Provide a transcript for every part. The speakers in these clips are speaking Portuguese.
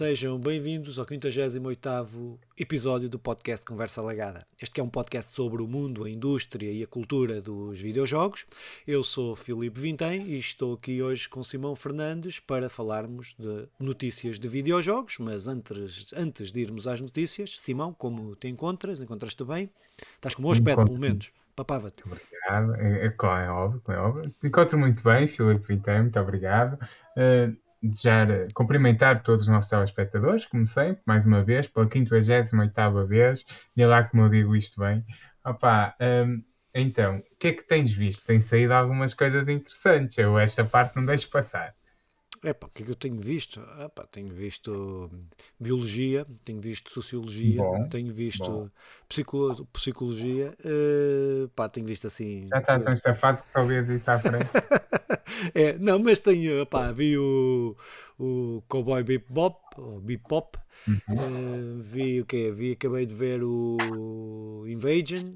Sejam bem-vindos ao 58º episódio do podcast Conversa Legada. Este é um podcast sobre o mundo, a indústria e a cultura dos videojogos. Eu sou Filipe Vintém e estou aqui hoje com Simão Fernandes para falarmos de notícias de videojogos, mas antes, antes de irmos às notícias, Simão, como te encontras? Encontras-te bem? Estás com um bom aspecto, pelo menos. Papava-te. Obrigado, é, é, claro, é óbvio, é óbvio. Te encontro muito bem, Filipe Vintém, muito obrigado. Uh, desejar, eh, cumprimentar todos os nossos telespectadores, sempre, mais uma vez, pela 58 vez, e é lá como eu digo isto bem. Opa, um, então, o que é que tens visto? Tem saído algumas coisas interessantes, eu esta parte não deixo passar. É pá, o que é que eu tenho visto? Ah, pá, tenho visto biologia, tenho visto sociologia, bom, tenho visto psico, psicologia, uh, pá, tenho visto assim. Já estás nesta fase que só via disso à frente. é, não, mas tenho, vi o, o Cowboy Bebop, ou Bebop, uhum. uh, vi o quê? Vi, acabei de ver o Invasion,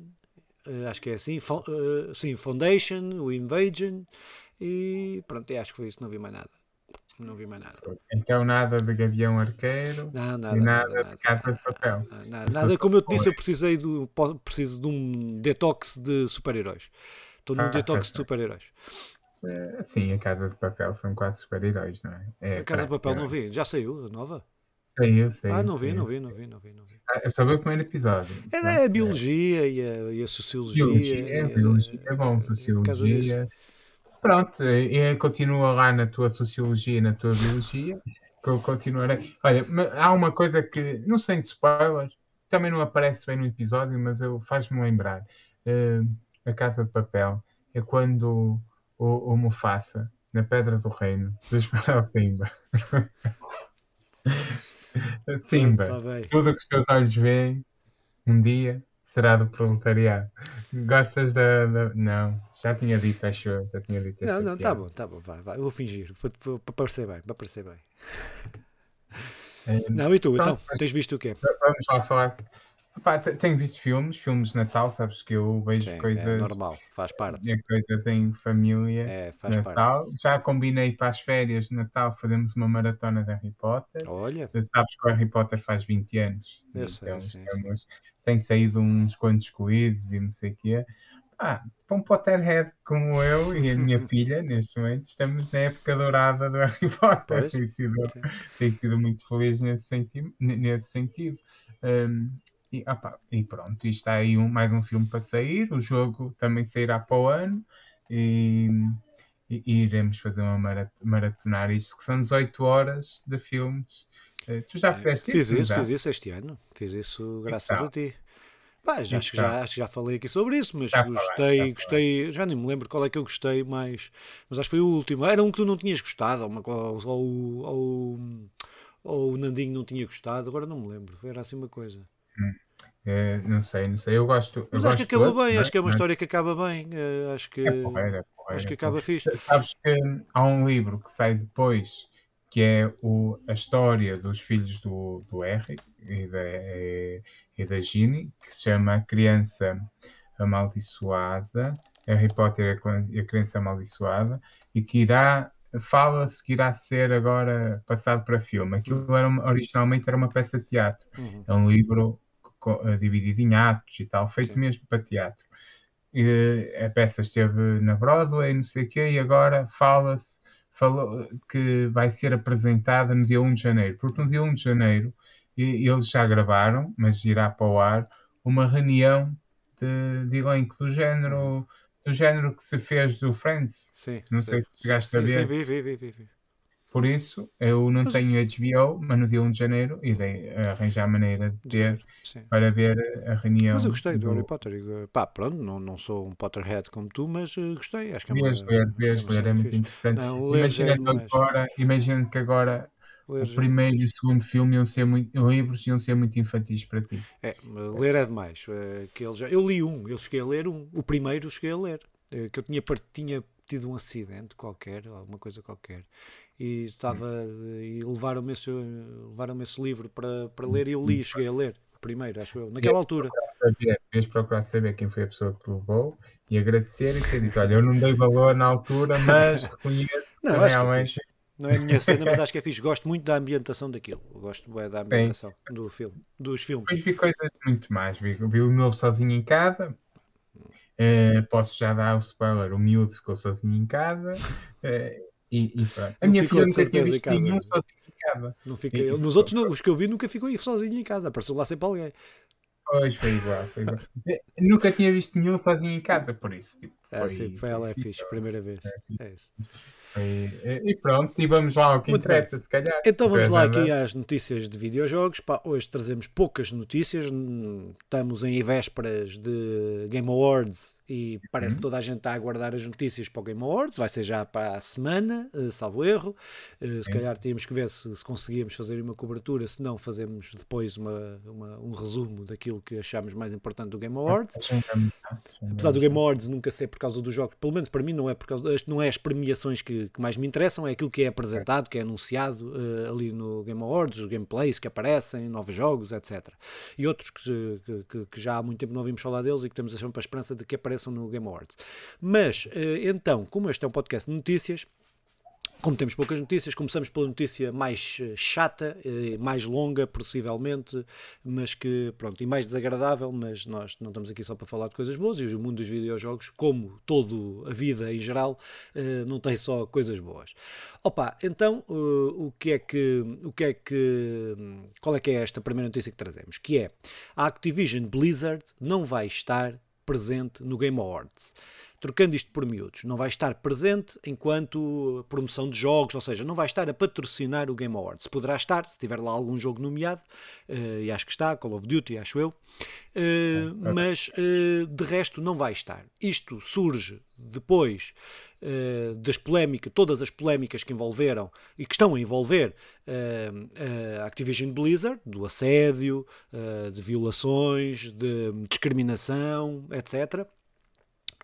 uh, acho que é assim, sim, Foundation, o Invasion, e pronto, acho que foi isso, não vi mais nada. Não vi mais nada. Então nada de Gavião Arqueiro não, nada, e nada, nada de Casa de Papel. Nada, nada, como eu te disse, eu precisei do, preciso de um detox de super-heróis. Estou num ah, detox de super-heróis. É, sim, a Casa de Papel são quase super-heróis, não é? é a Casa de Papel não vi, já saiu, nova? Saiu, saiu. Ah, não vi, não vi, não vi, não vi, não vi. Ah, é só ver o primeiro episódio. É, é a biologia e a, e a sociologia. Biologia, é, biologia, é bom, sociologia. Pronto, e continua lá na tua sociologia na tua biologia, que eu continuarei. Olha, há uma coisa que, não sei de spoilers, também não aparece bem no episódio, mas eu faz-me lembrar. Uh, a Casa de Papel é quando o, o Mufasa, na Pedra do Reino, dispara ao Simba. Simba, tudo o que os teus olhos veem, um dia será do proletariado. Gostas da, da, Não, já tinha dito, acho eu. Já tinha dito Não, não, tá bom, tá bom, vai, vai. Eu vou fingir, para, parecer bem, para parecer bem. É, não, e tu, então, tens visto o quê? Vamos lá falar Epá, tenho visto filmes, filmes de Natal, sabes que eu vejo Sim, é coisas. É normal, faz parte. É coisas em família. É, faz Natal. Parte. Já combinei para as férias de Natal fazermos uma maratona de Harry Potter. Olha. Sabes que o Harry Potter faz 20 anos. Eu sei, então, sim, estamos, sim. Tem saído uns quantos quizzes e não sei o quê. Ah, para um Potterhead como eu e a minha filha, neste momento, estamos na época dourada do Harry Potter. Tem sido, tem sido muito feliz nesse, senti nesse sentido. Um, e, opa, e pronto, e está aí um, mais um filme para sair. O jogo também sairá para o ano. E, e, e iremos fazer uma marat maratonar isto, que são 18 horas de filmes. Uh, tu já fizeste fiz isso? Fiz isso este ano. Fiz isso graças então. a ti. Bah, já, acho, que já, acho que já falei aqui sobre isso, mas gostei, gostei, já nem me lembro qual é que eu gostei mais, mas acho que foi o último. Era um que tu não tinhas gostado, ou, uma, ou, ou, ou, ou o Nandinho não tinha gostado, agora não me lembro, era assim uma coisa. Hum. É, não sei, não sei. Eu gosto. Mas eu acho gosto que acaba bem, acho que é uma história que acaba bem. Uh, acho que, é porreiro, é porreiro, acho que acaba fixe. Sabes que há um livro que sai depois que é o, a história dos filhos do, do Harry e da, e da Ginny, que se chama A Criança Amaldiçoada, Harry Potter e a Criança Amaldiçoada, e que irá fala-se que irá ser agora passado para filme. Aquilo era uma, originalmente era uma peça de teatro. Uhum. É um livro eh, dividido em atos e tal, feito Sim. mesmo para teatro. E, a peça esteve na Broadway, não sei o quê, e agora fala-se falou que vai ser apresentada no dia 1 de janeiro, porque no dia 1 de janeiro eles já gravaram, mas irá para o ar, uma reunião de, de elenco do género do género que se fez do Friends. Sim, não sim, sei se chegaste a ver. Sim, vi, vi, vi, vi. Por isso, eu não tenho HBO, mas no dia 1 de janeiro irei arranjar maneira de ter Sim. para ver a reunião. Mas eu gostei do, do Harry Potter. Pá, pronto, não, não sou um Potterhead como tu, mas uh, gostei. Acho que é uma, ler, devias ler, é muito interessante. Imagina que agora, imagina que agora ler, o primeiro e o segundo filme iam ser muito, livros iam ser muito infantis para ti. É, ler é demais. É, que ele já, eu li um, eu cheguei a ler um. O primeiro cheguei a ler. É, que eu tinha, tinha tido um acidente qualquer, alguma coisa qualquer e estava e levaram-me esse, levaram esse livro para, para ler e eu li, cheguei a ler primeiro, acho eu, naquela altura. Devias procurar saber quem foi a pessoa que levou e agradecer e ter dito, olha, eu não dei valor na altura, mas reconheço não, realmente. Não é a minha cena, mas acho que é fixe. Gosto muito da ambientação daquilo. Gosto bem da ambientação Sim. do filme, dos filmes. Depois vi coisas muito mais. Vi, vi o novo sozinho em casa. Uh, posso já dar o spoiler: o miúdo ficou sozinho em casa. Uh, e, e pronto. A não minha filha nunca tinha visto nenhum sozinho em casa. Não fica, e, nos outros, não, os que eu vi, nunca ficou sozinho em casa. Apareceu lá sempre alguém. Pois, foi igual, foi igual. Nunca tinha visto nenhum sozinho em casa, por isso. Tipo, é, foi, sim, foi ela é fixe, primeira vez. É, é isso. E, e, pronto, e vamos lá ao que interessa, se calhar. Então vamos lá aqui às notícias de videojogos. Pá, hoje trazemos poucas notícias. Estamos em vésperas de Game Awards e parece uhum. que toda a gente está a aguardar as notícias para o Game Awards. Vai ser já para a semana, uh, salvo erro. Uh, se calhar tínhamos que ver se, se, conseguíamos fazer uma cobertura, se não, fazemos depois uma, uma, um resumo daquilo que achamos mais importante do Game Awards. Apesar do Game Awards nunca ser por causa dos jogos, pelo menos para mim não é por causa, não é as premiações que, que mais me interessam, é aquilo que é apresentado, que é anunciado uh, ali no Game Awards, os gameplays que aparecem, novos jogos, etc. E outros que, que, que já há muito tempo não ouvimos falar deles e que temos sempre a esperança de que apareçam apareçam no Game Awards. Mas, eh, então, como este é um podcast de notícias, como temos poucas notícias, começamos pela notícia mais eh, chata, eh, mais longa, possivelmente, mas que, pronto, e mais desagradável, mas nós não estamos aqui só para falar de coisas boas, e o mundo dos videojogos, como toda a vida em geral, não tem só coisas boas. Opa, então, o que é que, o que é que, qual é que é esta primeira notícia que trazemos? Que é, a Activision Blizzard não vai estar presente no Game Awards. Trocando isto por miúdos, não vai estar presente enquanto promoção de jogos, ou seja, não vai estar a patrocinar o Game Awards. Poderá estar, se tiver lá algum jogo nomeado, uh, e acho que está, Call of Duty, acho eu, uh, mas uh, de resto não vai estar. Isto surge depois das polémicas, todas as polémicas que envolveram e que estão a envolver a Activision Blizzard, do assédio, de violações, de discriminação, etc.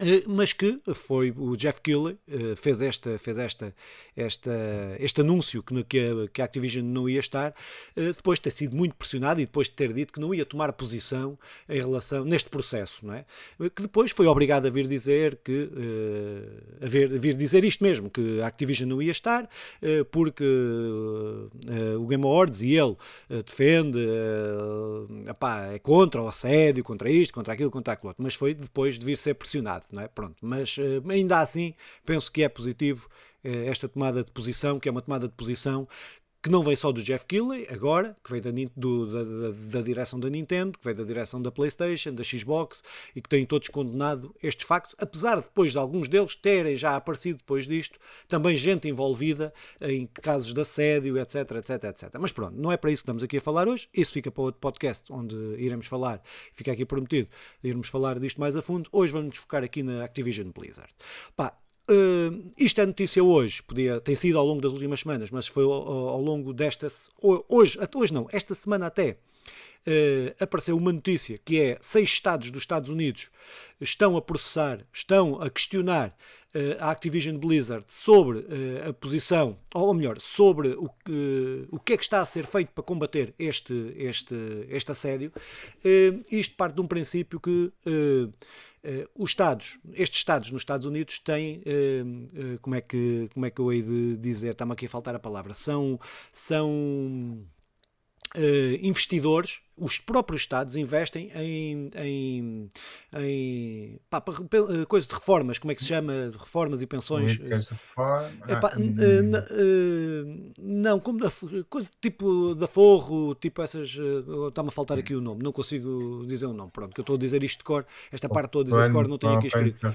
Eh, mas que foi o Jeff Keighley eh, fez esta fez esta esta este anúncio que que a, que a Activision não ia estar eh, depois de ter sido muito pressionado e depois de ter dito que não ia tomar posição em relação neste processo não é? Que depois foi obrigado a vir dizer que a vir, a vir dizer isto mesmo que a Activision não ia estar porque o Game Awards e ele defende epá, é contra o assédio contra isto contra aquilo contra aquilo outro. Mas foi depois de vir ser pressionado não é? Pronto, mas uh, ainda assim penso que é positivo uh, esta tomada de posição, que é uma tomada de posição que não vem só do Jeff Keighley, agora, que vem da, do, da, da, direção da Nintendo, que vem da direção da PlayStation, da Xbox, e que têm todos condenado estes factos, apesar de depois de alguns deles terem já aparecido depois disto, também gente envolvida em casos de assédio, etc, etc, etc. Mas pronto, não é para isso que estamos aqui a falar hoje, isso fica para outro podcast, onde iremos falar, fica aqui prometido, iremos falar disto mais a fundo. Hoje vamos focar aqui na Activision Blizzard. Pá, Uh, isto é notícia hoje, podia, tem sido ao longo das últimas semanas, mas foi ao, ao longo desta. Hoje, hoje não, esta semana até. Uh, apareceu uma notícia que é seis estados dos Estados Unidos estão a processar, estão a questionar uh, a Activision Blizzard sobre uh, a posição, ou melhor, sobre o, o que é que está a ser feito para combater este, este, este assédio. isto parte de um princípio que os Estados, estes Estados nos Estados Unidos têm, uh, uh, como, é que, como é que eu hei de dizer, está-me aqui a faltar a palavra, são, são investidores os próprios Estados investem em, em, em pá, eh, coisas de reformas, como é que se chama? Reformas e pensões. Políticas de reforma. Ah, hum. não, como da, tipo da forro, tipo essas. Eh, está-me a faltar aqui o nome, não consigo dizer o nome. Pronto, que eu estou a dizer isto de cor, esta parte estou a dizer de cor, não tenho aqui escrito.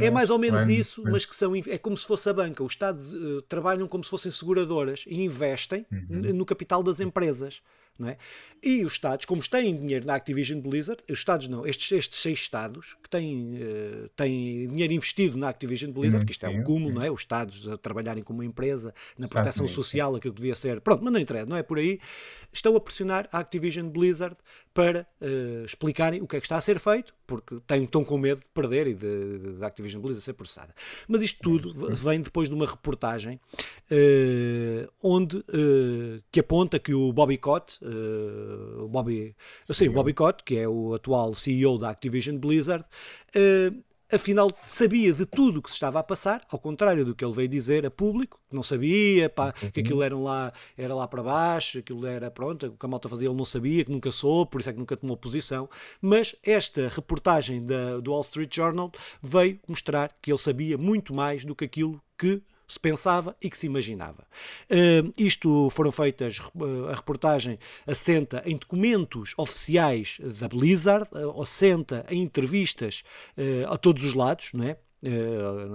É mais ou menos isso, mas que são. É como se fosse a banca. Os Estados trabalham como se fossem seguradoras e investem uhum. no capital das empresas. Não é? E os Estados, como têm dinheiro na Activision Blizzard, os Estados não, estes, estes seis Estados que têm, uh, têm dinheiro investido na Activision Blizzard, que isto é um cúmulo, não é? Os Estados a trabalharem como uma empresa na proteção social, aquilo que devia ser. Pronto, mas não interessa, não é por aí. Estão a pressionar a Activision Blizzard para uh, explicarem o que é que está a ser feito, porque têm, estão com medo de perder e de, Activision Blizzard ser processada. Mas isto tudo vem depois de uma reportagem uh, onde uh, que aponta que o Bobby Cott, Bobby, sim, o Bobby Cott, que é o atual CEO da Activision Blizzard, afinal sabia de tudo o que se estava a passar, ao contrário do que ele veio dizer a público, que não sabia, pá, que aquilo era lá, era lá para baixo, aquilo era pronto, o que a malta fazia ele não sabia, que nunca soube, por isso é que nunca tomou posição. Mas esta reportagem da, do Wall Street Journal veio mostrar que ele sabia muito mais do que aquilo que se pensava e que se imaginava. Uh, isto foram feitas, uh, a reportagem assenta em documentos oficiais da Blizzard, uh, assenta em entrevistas a todos os lados, não é?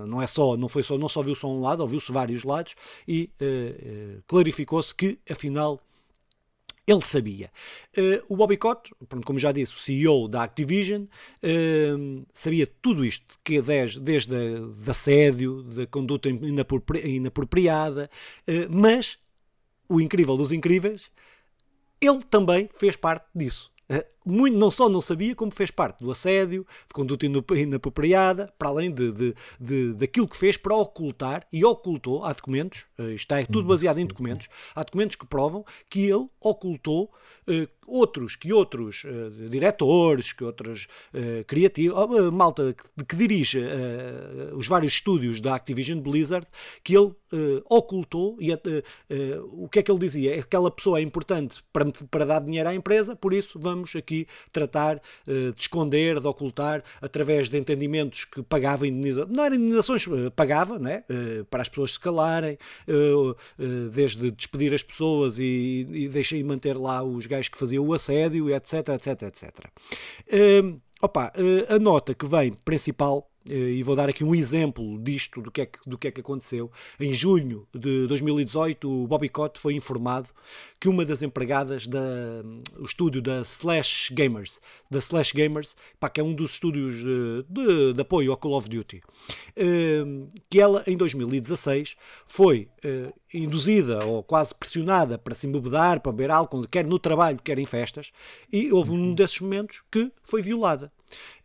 Não é só não foi só não só viu só um lado ouviu-se vários lados e uh, clarificou-se que afinal ele sabia. Uh, o Bobby Cott, como já disse, o CEO da Activision, uh, sabia tudo isto, que desde, desde a, assédio, da conduta inapropriada, uh, mas o incrível dos incríveis, ele também fez parte disso. Muito, não só não sabia, como fez parte do assédio, de conduta inapropriada, para além de, de, de, daquilo que fez para ocultar, e ocultou, há documentos, está é tudo baseado em documentos, há documentos que provam que ele ocultou uh, outros, que outros uh, diretores, que outros uh, criativos, uh, malta que, que dirige os vários estúdios da Activision Blizzard, que ele ocultou, e o que é que ele dizia? É que aquela pessoa é importante para, para dar dinheiro à empresa, por isso vamos aqui tratar de esconder, de ocultar, através de entendimentos que pagava indenizações, não eram indenizações, pagava, né? para as pessoas se calarem, desde despedir as pessoas e, e deixei manter lá os gajos que faziam o assédio, etc, etc, etc. Opa, a nota que vem principal eh, e vou dar aqui um exemplo disto, do que, é que, do que é que aconteceu. Em junho de 2018, o Bobby Cott foi informado que uma das empregadas do estúdio da Slash Gamers, da Slash Gamers, pá, que é um dos estúdios de, de, de, apoio ao Call of Duty, eh, que ela em 2016 foi eh, induzida ou quase pressionada para se embebedar, para beber álcool, quer no trabalho, quer em festas, e houve um desses momentos que foi violada.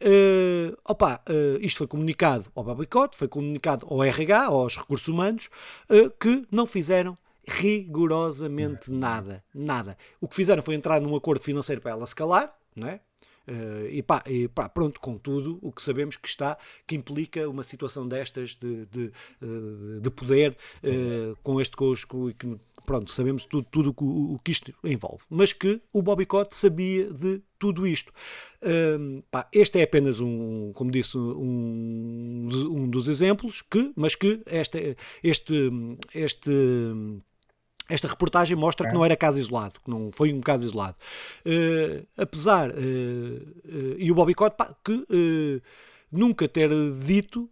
Uh, opa, uh, isto foi comunicado ao Babicote, foi comunicado ao RH, aos recursos humanos, uh, que não fizeram rigorosamente nada. Nada. O que fizeram foi entrar num acordo financeiro para ela se calar, não é? Uh, e, pá, e pá, pronto, com tudo o que sabemos que está, que implica uma situação destas de, de, de poder uh, com este com, com, pronto, sabemos tudo, tudo o, o, que isto envolve, mas que o Bobby Cott sabia de tudo isto. Um, pá, este é apenas um, como disse, um, um dos exemplos, que, mas que este, este, este esta reportagem mostra que não era caso isolado, que não foi um caso isolado. Uh, apesar, uh, uh, e o Bobby Cott, pá, que nunca ter dito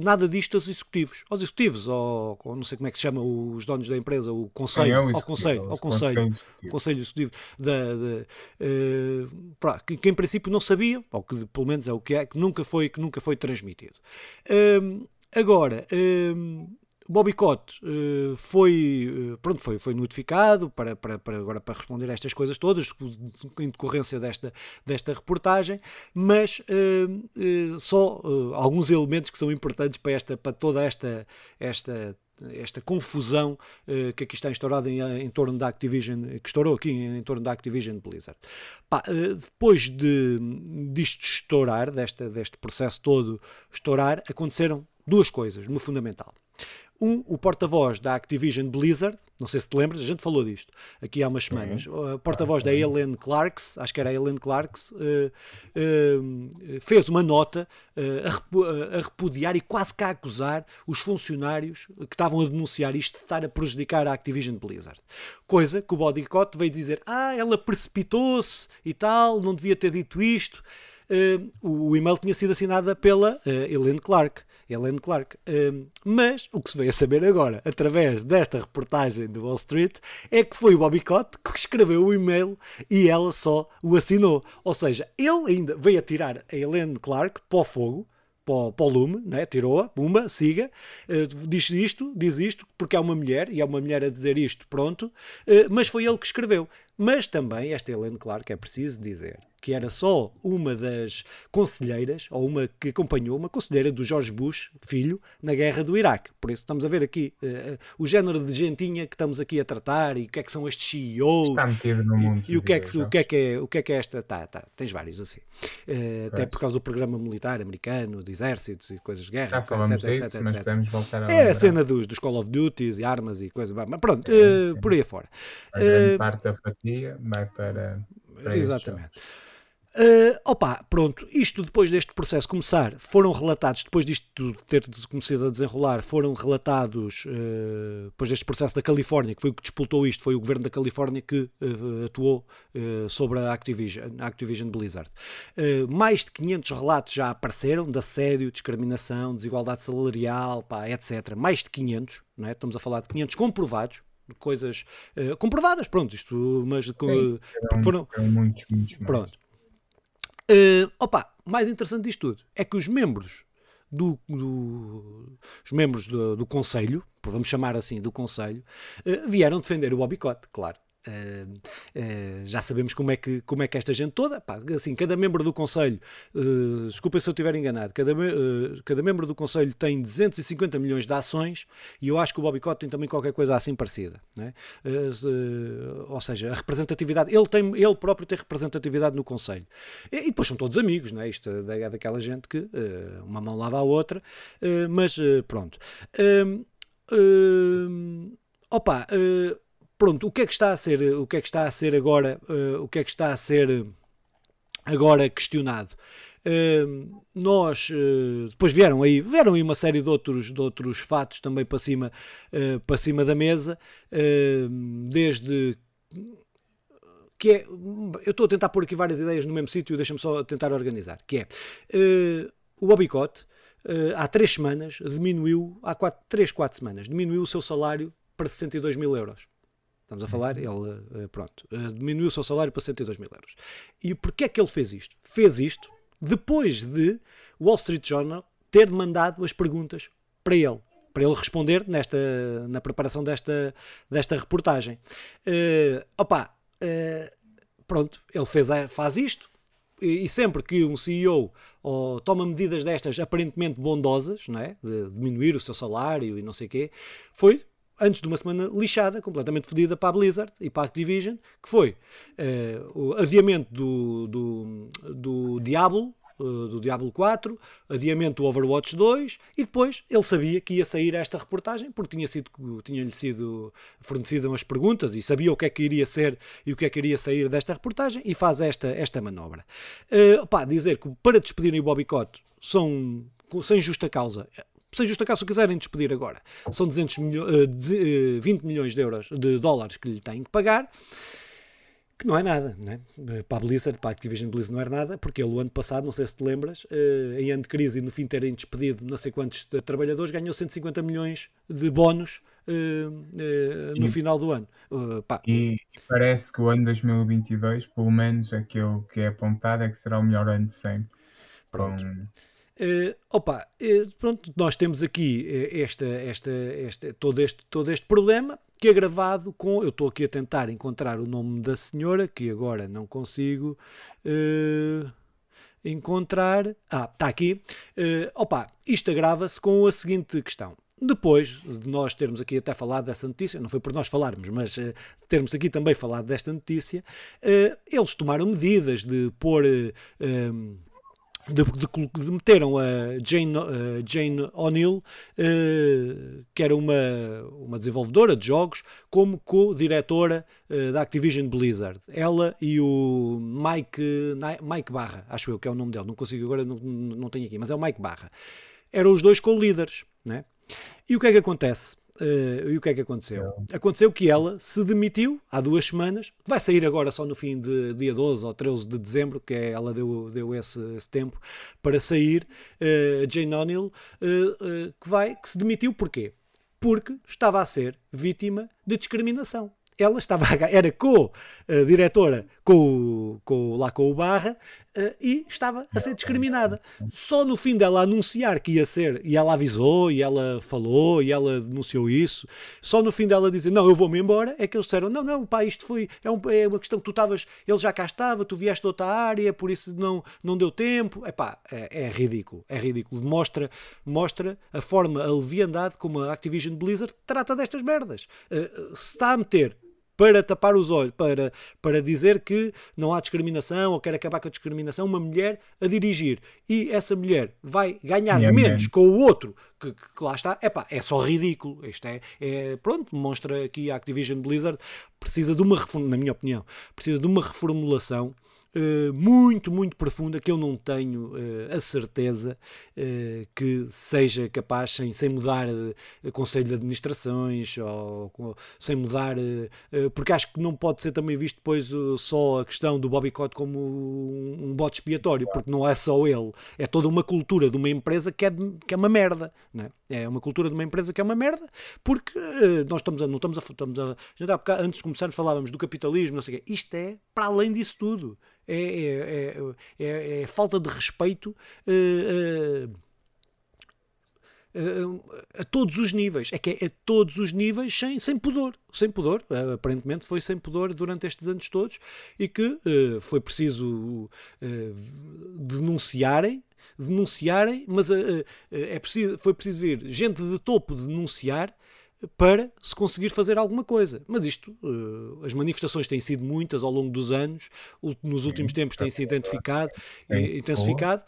nada disto aos executivos. Aos executivos, ou, ou, não sei como é que se chama os donos da empresa, o conselho, é ao conselho, ao conselho, executivo. conselho executivo da, uh, que, que, em princípio não sabia, ou que pelo menos é o que é, que nunca foi, que nunca foi transmitido. Uh, agora, Bobby Cott uh, foi, uh, pronto, foi, foi notificado para, para, para, agora para responder a estas coisas todas, em decorrência desta, desta reportagem, mas uh, só alguns elementos que são importantes para, esta, para toda esta, esta esta confusão uh, que aqui está instaurada em, em, torno da Activision, que estourou aqui em, em torno da Activision Blizzard. Uh, depois de, disto estourar, desta, deste processo todo estourar, aconteceram duas coisas no fundamental. Um, o porta-voz da Activision Blizzard, não sei se te lembras, a gente falou disto aqui há umas semanas. O porta-voz da Ellen Clarks, acho que era a Ellen Clarks, uh, uh, fez uma nota uh, a, repudiar e quase que a acusar os funcionários que estavam a denunciar isto de estar a prejudicar a Activision Blizzard. Coisa que o Bodycott veio dizer: ah, ela precipitou-se e tal, não devia ter dito isto. o e-mail tinha sido assinada pela Ellen Clark. Helen Clark. Um, mas o que se veio a saber agora, através desta reportagem do Wall Street, é que foi o Bobby Cott que escreveu o e-mail e ela só o assinou. Ou seja, ele ainda veio a tirar a Helen Clark para o fogo, para o, para o lume, né? tirou-a, pumba, siga, uh, diz isto, diz isto, porque é uma mulher, e é uma mulher a dizer isto, pronto, uh, mas foi ele que escreveu. Mas também, esta Helen Clark, é preciso dizer, que era só uma das conselheiras, ou uma que acompanhou, uma conselheira do George Bush, filho, na guerra do Iraque. Por isso estamos a ver aqui uh, o género de gentinha que estamos aqui a tratar e o que é que são estes CEOs. Está metido no mundo. E, e o, que é que, o, que é que é, o que é que é esta. Tá, tá, tens vários assim. Uh, até por causa do programa militar americano, de exércitos e coisas de guerra. Já falamos etc, disso, etc, mas etc. podemos voltar a É a cena dos, dos Call of Duties e armas e coisas. Mas pronto, uh, por aí afora. A grande parte da fatia vai para. para Exatamente. Uh, opa, pronto, isto depois deste processo começar, foram relatados, depois disto ter começado a desenrolar, foram relatados, uh, depois deste processo da Califórnia, que foi o que disputou isto, foi o governo da Califórnia que uh, atuou sobre a Activision, a Activision Blizzard. mais de 500 relatos já apareceram de assédio, discriminação, desigualdade salarial, pá, etc. Mais de 500, não é? estamos a falar de 500 comprovados, coisas comprovadas, pronto, isto, mas Sim, foram, muitos, muitos mais. Pronto. Uh, opa, mais interessante disto tudo é que os membros do, do os membros do, do Conselho, vamos chamar assim, do Conselho, uh, vieram defender o boicote, claro. Uh, uh, já sabemos como é, que, como é que esta gente toda, pá, assim, cada membro do Conselho, uh, desculpem se eu estiver enganado, cada, cada membro do Conselho tem 250 milhões de ações e eu acho que o Bobby Cott tem também qualquer coisa assim parecida. Né? ou seja, a representatividade, ele, tem, ele próprio tem representatividade no Conselho. E, e depois são todos amigos, né? isto é daquela gente que uma mão lava a outra, mas pronto. opa, pronto, o que é que está a ser, o que é que está a ser agora, uh, o que é que está a ser agora questionado? Uh, nós uh, depois vieram aí vieram aí uma série de outros de outros fatos também para cima uh, para cima da mesa desde que é eu estou a tentar pôr aqui várias ideias no mesmo sítio deixa-me só tentar organizar que é o Bobicote há três semanas diminuiu há quatro, três quatro semanas diminuiu o seu salário para 62 mil euros Estamos a falar, uhum. ele, eh, pronto, eh, diminuiu o seu salário para 102 mil euros. E porquê é que ele fez isto? Fez isto depois de o Wall Street Journal ter mandado as perguntas para ele, para ele responder nesta, na preparação desta, desta reportagem. Uh, opa, uh, pronto, ele fez, faz isto, e sempre que um CEO oh, toma medidas destas aparentemente bondosas, não é? de diminuir o seu salário e não sei o quê, foi antes de uma semana lixada, completamente fodida para a Blizzard e para a Activision, que foi uh, o adiamento do, do, do Diablo, uh, do Diablo 4, adiamento do Overwatch 2 e depois ele sabia que ia sair esta reportagem porque tinha sido tinha-lhe sido fornecidas umas perguntas e sabia o que é que iria ser e o que é que iria sair desta reportagem e faz esta, esta manobra. Uh, dizer que para despedirem o Bobby Cott são sem justa causa sem justa causa, se quiserem despedir agora, são 200 milho, uh, 20 milhões de euros, de dólares que lhe têm que pagar, que não é nada, né? para a Blizzard, para a Activision Blizzard não é nada, porque ele o ano passado, não sei se te lembras, em ano de crise e no fim terem despedido não sei quantos trabalhadores, ganhou 150 milhões de bónus no final do ano. Uh, e parece que o ano 2022, pelo menos aquilo que é apontado, é que será o melhor ano de sempre. Pronto. Com... Uh, opa, uh, pronto, nós temos aqui uh, esta, esta, esta, todo, este, todo este problema que é gravado com. Eu estou aqui a tentar encontrar o nome da senhora, que agora não consigo encontrar. Ah, está aqui. opa, isto agrava-se com a seguinte questão. Depois de nós termos aqui até falado dessa notícia, não foi por nós falarmos, mas uh, termos aqui também falado desta notícia, uh, eles tomaram medidas de pôr uh, de, de, de, meteram a Jane, uh, Jane O'Neill, uh, que era uma, uma desenvolvedora de jogos, como co-diretora uh, da Activision Blizzard. Ela e o Mike, Mike Barra, acho eu que é o nome dele, não consigo agora, não, não tenho aqui, mas é o Mike Barra. Eram os dois co-líderes. Né? E o que é que acontece? Uh, e o que é que aconteceu? Aconteceu que ela se demitiu há duas semanas, vai sair agora só no fim de dia 12 ou 13 de dezembro, que é, ela deu, deu esse, esse tempo para sair, uh, Jane O'Neill, uh, que, vai, que se demitiu porquê? Porque estava a ser vítima de discriminação. Ela estava era co-diretora com, com, lá com o Barra, Uh, e estava a ser discriminada. Só no fim dela anunciar que ia ser, e ela avisou, e ela falou, e ela denunciou isso, só no fim dela dizer não, eu vou-me embora, é que eles disseram não, não, pá, isto foi, é, um, é uma questão que tu estavas, ele já cá estava, tu vieste de outra área, por isso não, não deu tempo. Epá, é, é ridículo, é ridículo. Mostra, mostra a forma, a leviandade como a Activision Blizzard trata destas merdas. Uh, se está a meter para tapar os olhos, para, para dizer que não há discriminação ou quer acabar com a discriminação, uma mulher a dirigir. E essa mulher vai ganhar menos com o outro que, que, lá está, epá, é só ridículo. Isto é, é, pronto, demonstra que a Activision Blizzard precisa de uma, na minha opinião, precisa de uma reformulação uh, muito, muito profunda que eu não tenho uh, a certeza uh, que seja capaz, sem, sem mudar conselho de administrações ou sem mudar, porque acho que não pode ser também visto depois só a questão do Bobby Cott como um, um bote expiatório, porque não é só ele, é toda uma cultura de uma empresa que é, que é uma merda, não é? uma cultura de uma empresa que é uma merda, porque nós estamos a, não estamos a, estamos a, já antes de começarmos falávamos do capitalismo, não sei o quê, isto é para além disso tudo é, é, é, é falta de respeito a todos os níveis. É que é a todos os níveis sem, sem pudor. Sem pudor. Aparentemente foi sem pudor durante estes anos todos e que uh, foi preciso uh, denunciarem. Denunciarem, mas uh, é preciso, foi preciso vir gente de topo denunciar para se conseguir fazer alguma coisa. Mas isto, uh, as manifestações têm sido muitas ao longo dos anos, nos últimos tempos têm sido identificado, e intensificado.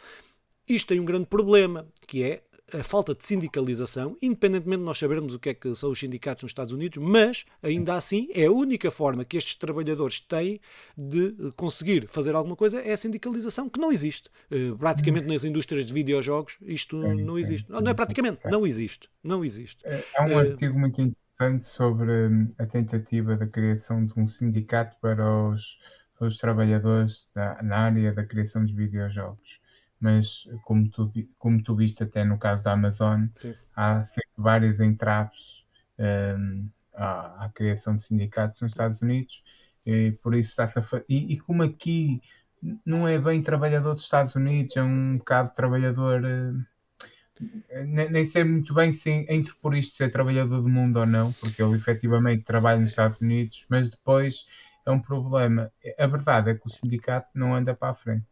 Isto tem um grande problema, que é a falta de sindicalização, independentemente de nós sabermos o que é que são os sindicatos nos Estados Unidos, mas ainda assim é a única forma que estes trabalhadores têm de conseguir fazer alguma coisa é a sindicalização, que não existe. Uh, praticamente nas indústrias de videojogos isto não existe. Não é praticamente, não existe. Não existe. É, é um uh, artigo muito interessante sobre hum, a tentativa da criação de um sindicato para os, os trabalhadores da, na área da criação de videojogos mas como tu, como tu viste até no caso da Amazon, Sim. há sempre várias entraves um, à, à, criação de sindicatos nos Estados Unidos, e por isso está-se a e, e como aqui não é bem trabalhador dos Estados Unidos, é um bocado trabalhador. Uh, nem, nem, sei muito bem se entre por isto ser trabalhador do mundo ou não, porque ele efetivamente trabalha nos Estados Unidos, mas depois é um problema. A verdade é que o sindicato não anda para a frente.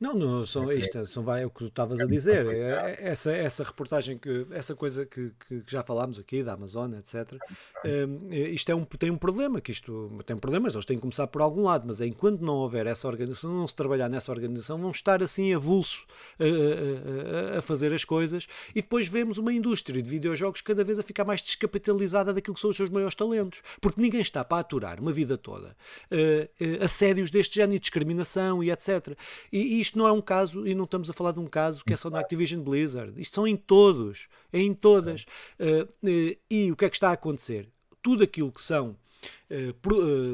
Não, não são, é, isto, são, vai, é o que tu estavas a dizer. É, é, essa, essa reportagem, que, essa coisa que, que já falámos aqui, da Amazônia, etc. Um, isto é um, tem um problema, que isto tem problemas, eles têm que começar por algum lado, mas enquanto não houver essa organização, não se trabalhar nessa organização, vão estar assim avulso a, a, a fazer as coisas e depois vemos uma indústria de videojogos cada vez a ficar mais descapitalizada daquilo que são os seus maiores talentos, porque ninguém está para aturar uma vida toda uh, assédios deste género, e discriminação e etc. E, e, isto não é um caso, e não estamos a falar de um caso que é só na Activision Blizzard, isto são em todos, é em todas. e o que é que está a acontecer? Tudo aquilo que são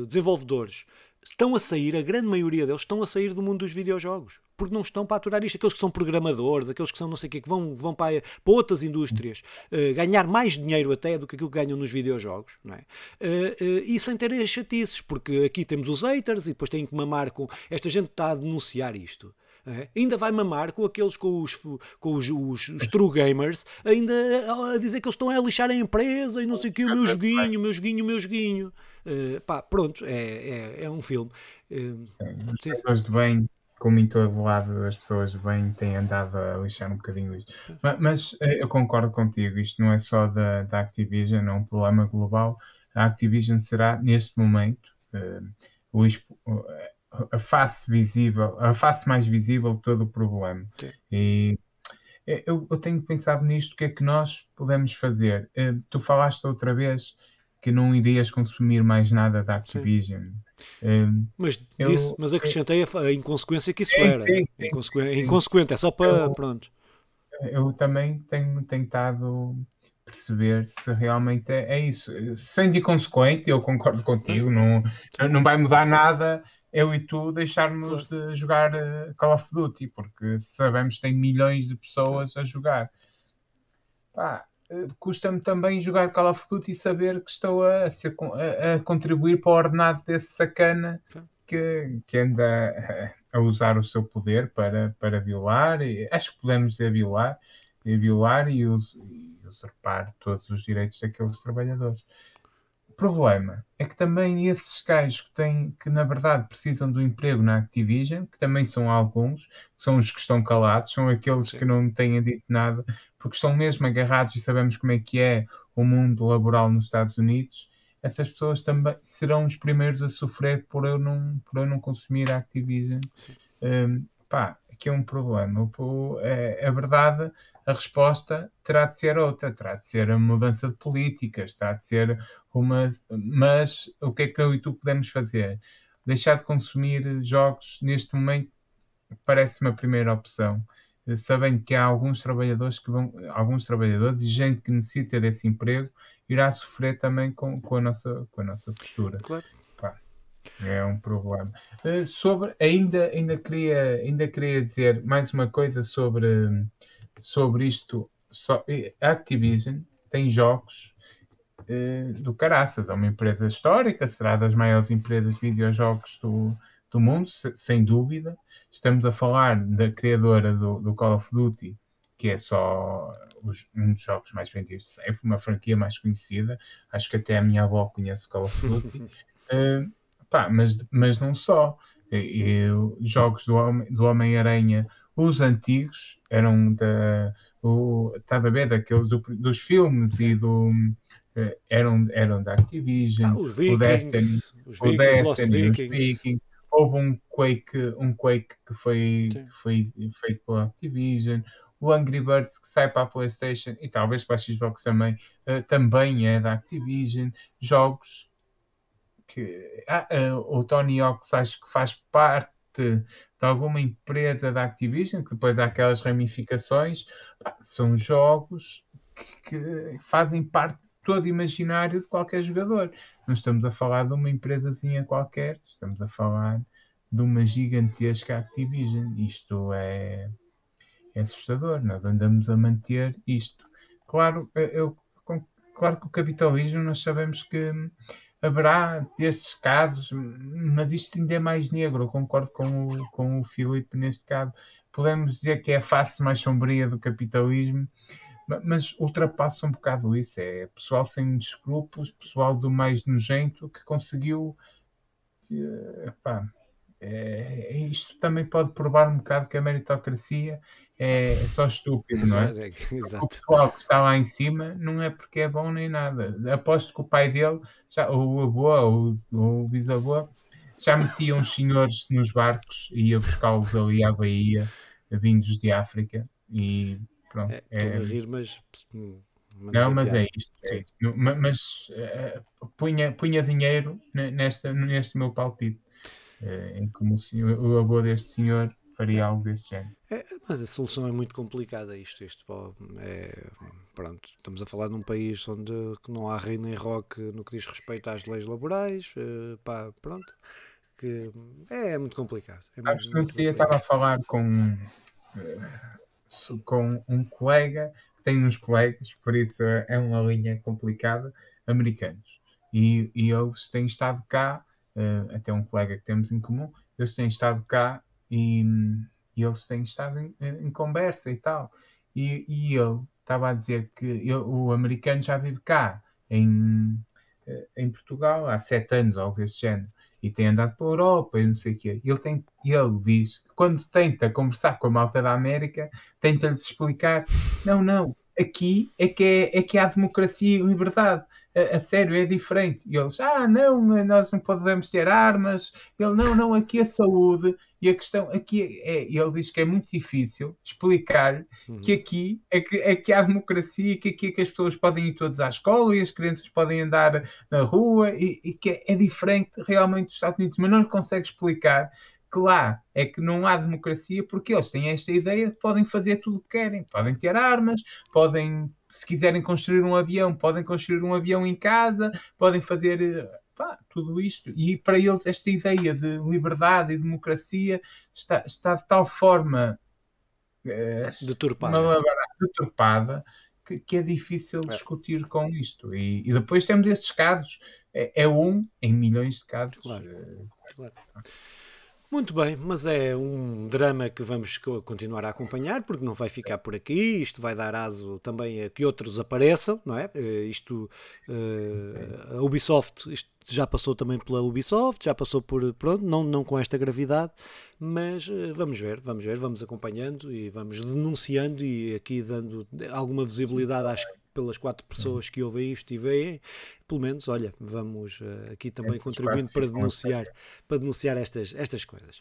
desenvolvedores estão a sair, a grande maioria deles estão a sair do mundo dos videojogos porque não estão para aturar isto. Aqueles que são programadores, aqueles que são não sei o quê, que vão, vão para, para outras indústrias uh, ganhar mais dinheiro até do que aquilo que ganham nos videojogos, não é? Uh, uh, e sem terem as chatices, porque aqui temos os haters e depois têm que mamar com. Esta gente está a denunciar isto. É? Ainda vai mamar com aqueles com os, com os, os, os true gamers, ainda a, a, dizer que eles estão a lixar a empresa e não sei o que, o meu joguinho, o meu joguinho, o meu joguinho. Uh, pá, pronto, é, é, é um filme. Uh, os de bem como em todo lado as pessoas bem têm andado a lixar um bocadinho isto. Mas, mas, eh, eu concordo contigo, isto não é só da, da Activision, é um problema global. A Activision será, neste momento, uh, o, a face visível, a face mais visível de todo o problema. Okay. E eh, eu, eu, tenho pensado nisto, o que é que nós podemos fazer? Tu falaste outra vez que não irias consumir mais nada da Activision. Um, mas, eu, disse, mas acrescentei a, a, inconsequência que isso sim, era. Sim, sim, Inconsequente, inconsequente, é só para. Eu, pronto. Eu também tenho tentado perceber se realmente é, é isso. Sendo inconsequente, eu concordo contigo, não, não vai mudar nada eu e tu deixarmos de jogar eh, Call of Duty, porque sabemos que tem milhões de pessoas a jogar. Pá, custa-me também jogar Call of Duty e saber que estou a, a, a contribuir para o ordenado desse sacana que, que anda a usar o seu poder para, para violar, e, acho que podemos dizer violar, e violar e, us, e usurpar todos os direitos daqueles trabalhadores. O problema é que também esses gajos que têm, que na verdade precisam do emprego na Activision, que também são alguns, são os que estão calados, são aqueles que não têm dito nada, porque estão mesmo agarrados e sabemos como é que é o mundo laboral nos Estados Unidos, essas pessoas também serão os primeiros a sofrer por eu não, por eu não consumir a Activision. Um, pá, aqui é um problema. É, a verdade, a resposta terá de ser outra, terá de ser a mudança de políticas, terá de ser uma. Mas o que é que eu e tu podemos fazer? Deixar de consumir jogos neste momento parece-me a primeira opção sabendo que há alguns trabalhadores que vão, alguns trabalhadores e gente que necessita desse emprego irá sofrer também com, com, a, nossa, com a nossa postura. Claro. É um problema. Uh, sobre, ainda, ainda, queria, ainda queria dizer mais uma coisa sobre, sobre isto. So, a Activision tem jogos uh, do caraças, é uma empresa histórica, será das maiores empresas de videojogos do, do mundo, sem dúvida. Estamos a falar da criadora do, do Call of Duty, que é só os, um dos jogos mais vendidos de sempre, uma franquia mais conhecida. Acho que até a minha avó conhece Call of Duty. uh, pá, mas, mas não só. Eu, jogos do, do Homem-Aranha, os antigos, eram da. O, está a ver daqueles do, dos filmes e do. Uh, eram, eram da Activision, ah, Vikings, o Destiny, o Destiny, os Vikings, houve um Quake, um Quake que foi, que foi feito pela Activision, o Angry Birds que sai para a PlayStation e talvez para a Xbox também, uh, também é da Activision. Jogos que ah, uh, o Tony Hawk's acho que faz parte de alguma empresa da Activision, que depois há aquelas ramificações, são jogos que, que fazem parte todo imaginário de qualquer jogador. Não estamos a falar de uma empresazinha qualquer, estamos a falar de uma gigantesca Activision. Isto é, é assustador. Nós andamos a manter isto. Claro, eu, claro que o capitalismo nós sabemos que haverá destes casos, mas isto ainda é mais negro. Eu concordo com o, com o Filipe neste caso. Podemos dizer que é a face mais sombria do capitalismo, mas ultrapassa um bocado isso. É pessoal sem escrúpulos, pessoal do mais nojento que conseguiu. Epá, é, é, isto também pode provar um bocado que a meritocracia é, é só estúpido, não é? Exato. O pessoal que está lá em cima não é porque é bom nem nada. Aposto que o pai dele, já, ou o avô, ou, o bisavô, já metia uns senhores nos barcos e ia buscá-los ali à Bahia, vindos de África, e Pronto, é, é... a rir, mas. Não, mas é isto. É isto. Mas uh, punha, punha dinheiro nesta, neste meu palpite. Uh, em como o, senhor, o avô deste senhor faria algo deste género. É, mas a solução é muito complicada. Isto, isto é, pronto, estamos a falar num país onde não há rei nem rock no que diz respeito às leis laborais. Uh, pá, pronto. Que é, é muito complicado. É Acho que dia estava a falar com com um colega, tenho uns colegas, por isso é uma linha complicada, americanos. E, e eles têm estado cá, uh, até um colega que temos em comum, eles têm estado cá e, e eles têm estado em, em, conversa e tal. E, e ele estava a dizer que ele, o americano já vive cá, em, eh, em Portugal, há sete anos, algo desse género e tem andado pela Europa e não sei o quê. Ele, tem, ele diz quando tenta conversar com a malta da América, tenta-lhes explicar: não, não, aqui é que, é, é que há democracia e liberdade. A, a, sério, é diferente. E eles, ah, não, nós não podemos ter armas. Ele, não, não, aqui é saúde. E a questão aqui é, ele diz que é muito difícil explicar uhum. que aqui é que, é que há democracia, que aqui é que as pessoas podem ir todas à escola e as crianças podem andar na rua e, e que é, é diferente realmente dos Estados Unidos, mas não lhe consegue explicar que lá é que não há democracia porque eles têm esta ideia que podem fazer tudo o que querem. Podem ter armas, podem, se quiserem construir um avião, podem construir um avião em casa, podem fazer eh, pá, tudo isto. E para eles esta ideia de liberdade e democracia está, está de tal forma é, deturpada, deturpada que, que, é difícil é. discutir com isto. E, e, depois temos estes casos. É, é, um em milhões de casos. Claro. claro. Muito bem, mas é um drama que vamos continuar a acompanhar, porque não vai ficar por aqui, isto vai dar aso também a que outros apareçam, não é? Eh, isto, uh, a Ubisoft, isto já passou também pela Ubisoft, já passou por, pronto, não, não com esta gravidade, mas uh, vamos ver, vamos ver, vamos acompanhando e vamos denunciando e aqui dando alguma visibilidade às pelas quatro pessoas que ouvem isto e veem, pelo menos, olha, vamos uh, aqui também Essas contribuindo para denunciar, para denunciar estas, estas coisas.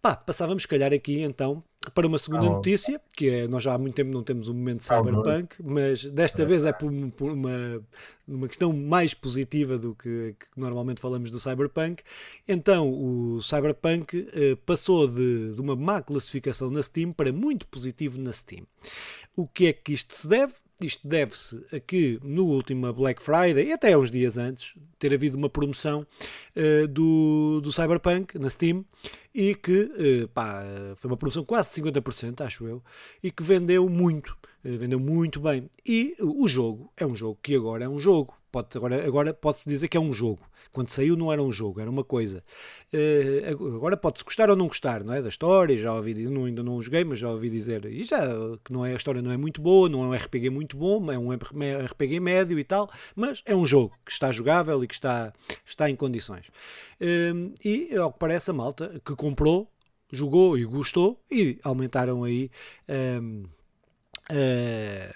Pá, passávamos, se calhar, aqui então para uma segunda oh. notícia, que é, nós já há muito tempo não temos um momento de cyberpunk, mas desta vez é por, por, uma, uma questão mais positiva do que, que, normalmente falamos do cyberpunk. Então, o cyberpunk uh, passou de, de uma má classificação na Steam para muito positivo na Steam. O que é que isto se deve? Isto deve-se a que no último Black Friday, e até uns dias antes, ter havido uma promoção uh, do, do Cyberpunk na Steam e que uh, pá, foi uma promoção quase 50%, acho eu, e que vendeu muito, vendeu muito bem. E o jogo é um jogo que agora é um jogo. Pode, agora agora pode-se dizer que é um jogo. Quando saiu não era um jogo, era uma coisa. Uh, agora pode-se gostar ou não gostar, não é? Da história, já ouvi, não, ainda não joguei, mas já ouvi dizer, e já que não é, a história não é muito boa, não é um RPG muito bom, é um RPG médio e tal, mas é um jogo que está jogável e que está, está em condições. Uh, e ao que parece a malta que comprou, jogou e gostou e aumentaram aí. Um, uh,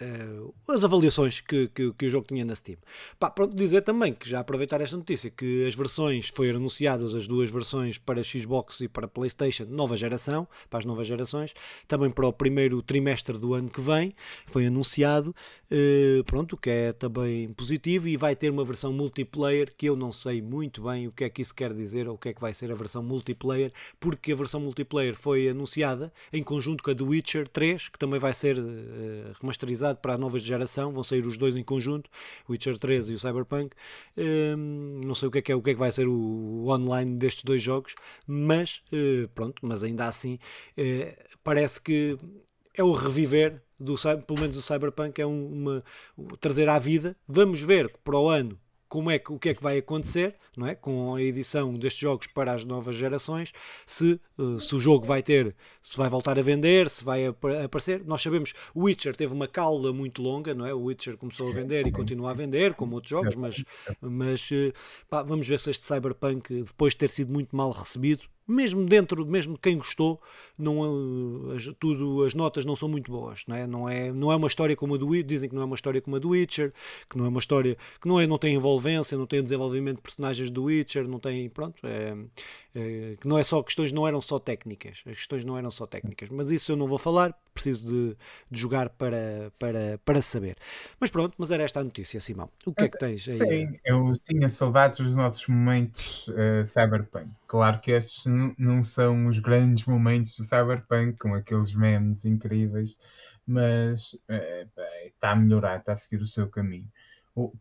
Uh, as avaliações que, que, que, o jogo tinha na Steam. Pá, pronto, dizer também que já aproveitar esta notícia que as versões foram anunciadas as duas versões para Xbox e para PlayStation nova geração, para as novas gerações, também para o primeiro trimestre do ano que vem, foi anunciado, uh, pronto, que é também positivo e vai ter uma versão multiplayer que eu não sei muito bem o que é que isso quer dizer ou o que é que vai ser a versão multiplayer, porque a versão multiplayer foi anunciada em conjunto com a The Witcher 3, que também vai ser uh, remasterizada para a nova geração, vão sair os dois em conjunto, o Witcher 3 e o Cyberpunk. Um, não sei o que, é que é, o que é que vai ser o online destes dois jogos, mas uh, pronto, mas ainda assim uh, parece que é o reviver do pelo menos do Cyberpunk é uma trazer à vida. Vamos ver para o ano como é que, o que é que vai acontecer não é? com a edição destes jogos para as novas gerações, se, uh, se o jogo vai ter, se vai voltar a vender, se vai ap aparecer. Nós sabemos o Witcher teve uma cauda muito longa, não é? O Witcher começou a vender e continua a vender, como outros jogos, mas, mas uh, pá, vamos ver se este Cyberpunk, depois de ter sido muito mal recebido, mesmo dentro, mesmo de quem gostou, não, as, tudo, as notas não são muito boas, não é? Não é, não é uma história como a do Witcher, dizem que não é uma história como a do Witcher, que não é uma história que não, é, não tem envolvência, não tem desenvolvimento de personagens do Witcher, não tem, pronto, é, é, que não é só questões, não eram só técnicas, as questões não eram só técnicas, mas isso eu não vou falar, preciso de, de jogar para, para, para saber. Mas pronto, mas era esta a notícia, Simão. O que é que tens aí? Sim, eu tinha saudades dos nossos momentos uh, cyberpunk. Claro que estes não são os grandes momentos do cyberpunk, com aqueles memes incríveis, mas uh, está a melhorar, está a seguir o seu caminho.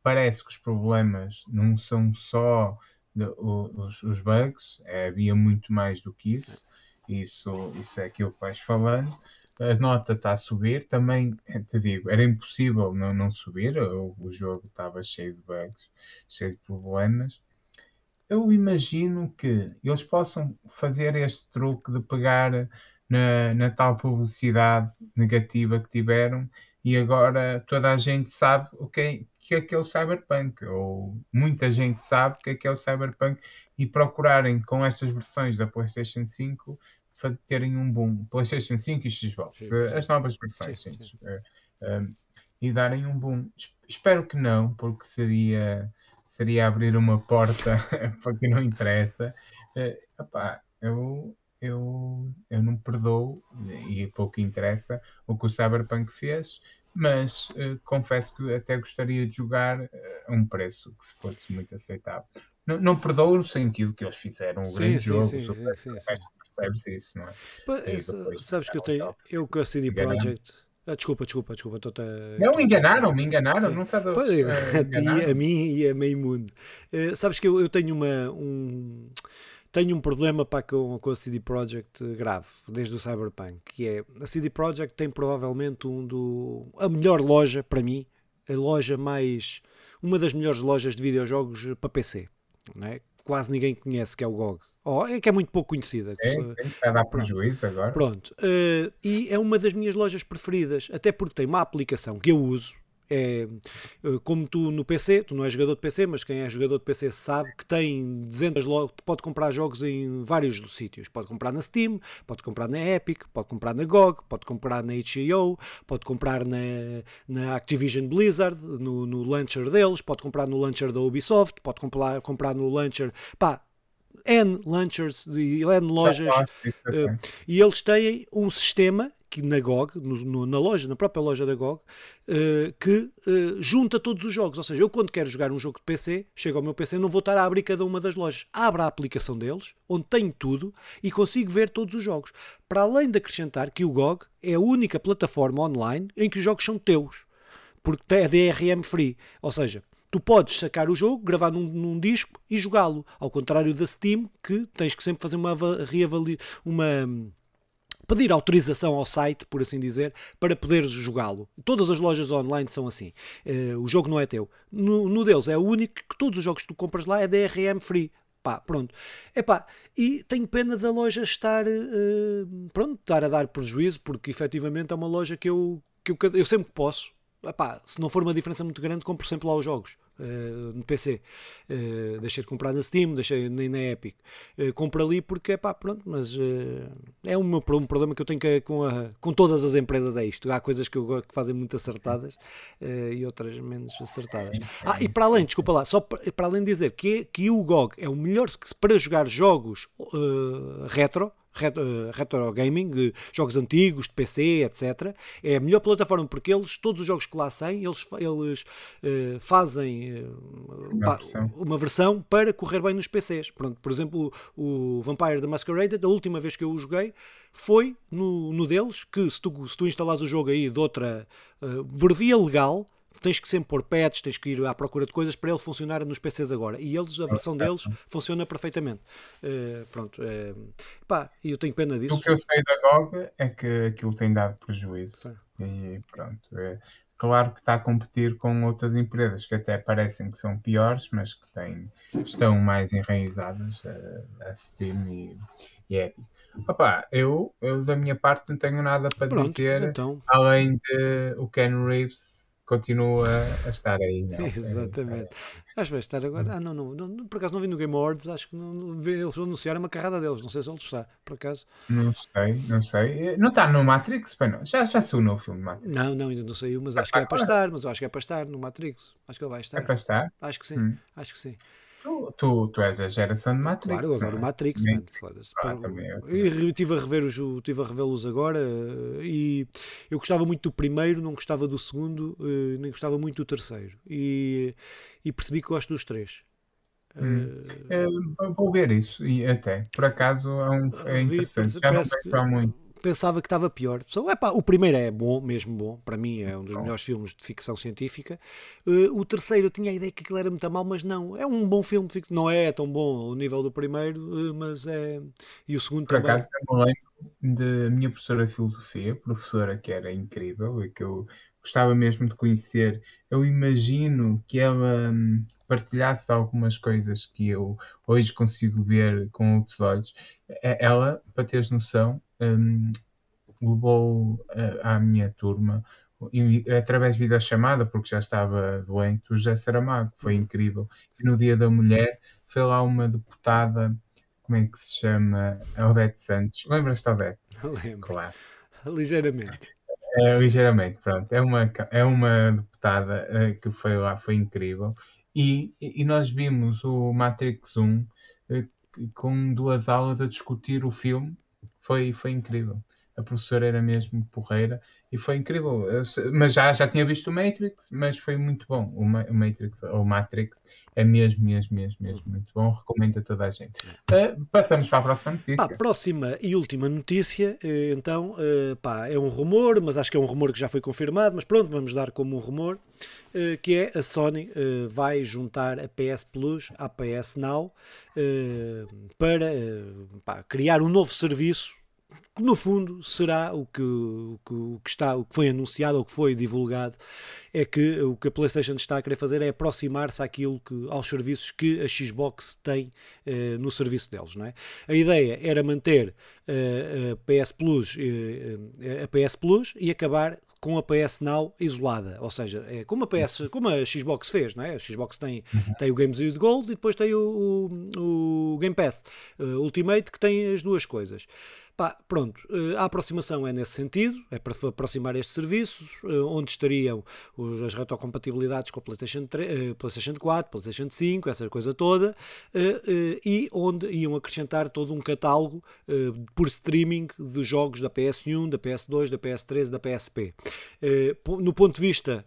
Parece que os problemas não são só os, os, bugs, é, havia muito mais do que isso. Isso, isso é aquilo que vais falando a nota está a subir, também te digo, era impossível não, não subir, o, o jogo estava cheio de bugs, cheio de problemas. Eu imagino que eles possam fazer este truque de pegar na, na tal publicidade negativa que tiveram e agora toda a gente sabe o que é, que é, o Cyberpunk, ou muita gente sabe que é, que é o Cyberpunk, e procurarem com estas versões da PlayStation 5 fazer, terem um boom. PlayStation 5 e Xbox, sim, sim. as novas versões, sim, uh, e darem um boom. Espero que não, porque seria, seria abrir uma porta para que não interessa. Uh, epá, eu, eu, eu não perdoo, e pouco interessa, o que o Cyberpunk fez, mas uh, confesso que até gostaria de jogar a um preço que se fosse muito aceitável. Não, não perdoo no sentido que eles fizeram um sim, grande sim, jogo, sim, super, sim, sim, percebes isso, não é? Pois, sabes que eu tenho, eu com a CD Projekt. Ah, desculpa, desculpa, desculpa. Tô, tô, não, enganaram, me enganaram. Não estava, uh, a, ti, a mim e a meio mundo. Uh, sabes que eu, eu tenho uma. Um, tenho um problema para com, com a CD Projekt grave, desde o Cyberpunk, que é a CD Projekt tem provavelmente um do a melhor loja para mim, a loja mais uma das melhores lojas de videojogos para PC, não é? Quase ninguém conhece que é o GOG Oh, é que é muito pouco conhecida. É, sim, está a dar prejuízo agora. Pronto. Uh, e é uma das minhas lojas preferidas, até porque tem uma aplicação que eu uso, é como tu no PC, tu não és jogador de PC, mas quem é jogador de PC sabe que tem dezenas de pode comprar jogos em vários sítios. Pode comprar na Steam, pode comprar na Epic, pode comprar na GOG, pode comprar na HEO, pode comprar na, na Activision Blizzard, no, no launcher deles, pode comprar no launcher da Ubisoft, pode comprar, comprar no launcher. Pá, N launchers, N lojas, uh, e eles têm um sistema que na GOG, no, no, na loja, na própria loja da GOG, uh, que uh, junta todos os jogos. Ou seja, eu quando quero jogar um jogo de PC, chego ao meu PC, não vou estar a abrir cada uma das lojas. Abro a aplicação deles, onde tenho tudo, e consigo ver todos os jogos. Para além de acrescentar que o GOG é a única plataforma online em que os jogos são teus. Porque é DRM free. Ou seja, tu podes sacar o jogo, gravar num, num disco e jogá-lo. Ao contrário da Steam, que tens que sempre fazer uma reavaliação, uma pedir autorização ao site, por assim dizer, para poderes jogá-lo. Todas as lojas online são assim. Uh, o jogo não é teu. No, no deles é o único que todos os jogos que tu compras lá é DRM free. Pá, pronto. Epá, e tenho pena da loja estar, uh, pronto, estar a dar prejuízo, porque efetivamente é uma loja que eu, que eu, eu sempre posso, epá, se não for uma diferença muito grande, compro sempre lá os jogos. Uh, no PC. Uh, deixei de comprar na Steam, deixei nem na Epic. Uh, compro ali porque, pá, pronto, mas é um, meu, um problema que eu tenho que, com, a, com todas as empresas, é isto. Há coisas que eu que fazem muito acertadas e outras menos acertadas. Ah, e para além, desculpa lá, só para, para além de dizer que, que o GOG é o melhor para jogar jogos retro, retro, retro gaming, jogos antigos, de PC, etc. É a melhor plataforma porque eles, todos os jogos que lá saem, eles, eles uh, fazem uh, uma, versão. uma, versão. para correr bem nos PCs. Pronto, por exemplo, o, o Vampire the Masquerade, a última vez que eu o joguei foi no, no deles, que se tu, se tu instalas o jogo aí de outra uh, legal, tens que sempre pôr patches, tens que ir à procura de coisas para ele funcionar nos PCs agora. E eles, a versão deles, funciona perfeitamente. Uh, pronto. Uh, pá, e eu tenho pena disso. O que eu sei da GOG é que aquilo tem dado prejuízo. E pronto. É, claro que está a competir com outras empresas que até parecem que são piores, mas que têm, estão mais enraizadas, a, a Steam e, e Epic. Opa, eu, eu da minha parte não tenho nada para Pronto, dizer então. além de o Ken Reeves continua a estar aí. Não, Exatamente. Acho que vai estar agora. Ah, não, não, não, por acaso não vi no Game Awards, acho que não, não, eles anunciaram uma carrada deles, não sei se ele está, por acaso. Não sei, não sei. Não está no Matrix? não. Já, já saiu no filme Matrix. Não, não, ainda não saiu, mas acho que é para estar, mas eu acho que é para estar no Matrix. Acho que ele vai estar. É para estar? Acho que sim, hum. acho que sim. Tu, tu, tu és a geração de Matrix. Claro, eu adoro é? Matrix, mano, foda-se. Ah, e estive a rever os, estive a revê-los agora eh, e eu gostava muito do primeiro, não gostava do segundo, eh, nem gostava muito do terceiro. E, e percebi que gosto dos três. Hum. Uh, vou ver isso e até por acaso é, um, é interessante. Vi, Já não vejo há muito pensava que estava pior. So, epá, o primeiro é bom, mesmo bom, para mim é um dos melhores filmes de ficção científica. Uh, o terceiro eu tinha a ideia que aquilo era muito mal, mas não, é um bom filme de ficção. Não é tão bom ao nível do primeiro, uh, mas é. E o segundo Por também. acaso, eu me lembro da minha professora de filosofia, professora que era incrível e que eu gostava mesmo de conhecer. Eu imagino que ela hum, partilhasse algumas coisas que eu hoje consigo ver com outros olhos. Ela, para teres noção, um, levou uh, à minha turma através de videochamada, porque já estava doente, o José Saramago, foi incrível. E no Dia da Mulher foi lá uma deputada, como é que se chama? Odete Santos. Lembras-te, Odete? Lembro. Claro. Ligeiramente. É, ligeiramente, pronto. É uma, é uma deputada uh, que foi lá, foi incrível. E, e nós vimos o Matrix 1 uh, com duas aulas a discutir o filme foi, foi incrível. A professora era mesmo porreira e foi incrível. Mas já, já tinha visto o Matrix, mas foi muito bom. O, Ma o Matrix, ou Matrix, é mesmo, mesmo, mesmo, mesmo muito bom. Recomendo a toda a gente. Uh, passamos para a próxima notícia. Pá, próxima e última notícia, eh, então, uh, pá, é um rumor, mas acho que é um rumor que já foi confirmado, mas pronto, vamos dar como um rumor, uh, que é a Sony vai juntar a PS Plus à PS Now para pá, criar um novo serviço que no fundo será o que, o que, o que está, o que foi anunciado ou que foi divulgado, é que o que a PlayStation está a querer fazer é aproximar-se àquilo que, aos serviços que a Xbox tem uh, no serviço deles. Não é? A ideia era manter uh, a PS Plus, uh, a PS Plus e acabar com a PS Now isolada, ou seja, é como a PS, como a Xbox fez, não é? A Xbox tem, tem o Games with Gold e depois tem o, o, o Game Pass Ultimate que tem as duas coisas. Pá, pronto, eh, a aproximação é nesse sentido, é para aproximar estes serviços, eh, onde estariam as retrocompatibilidades com a PlayStation, 3, eh, PlayStation 4, PlayStation 5, essa coisa toda, e onde iam acrescentar todo um catálogo por streaming de jogos da PS1, da PS2, da PS3 e da PSP. No ponto de vista,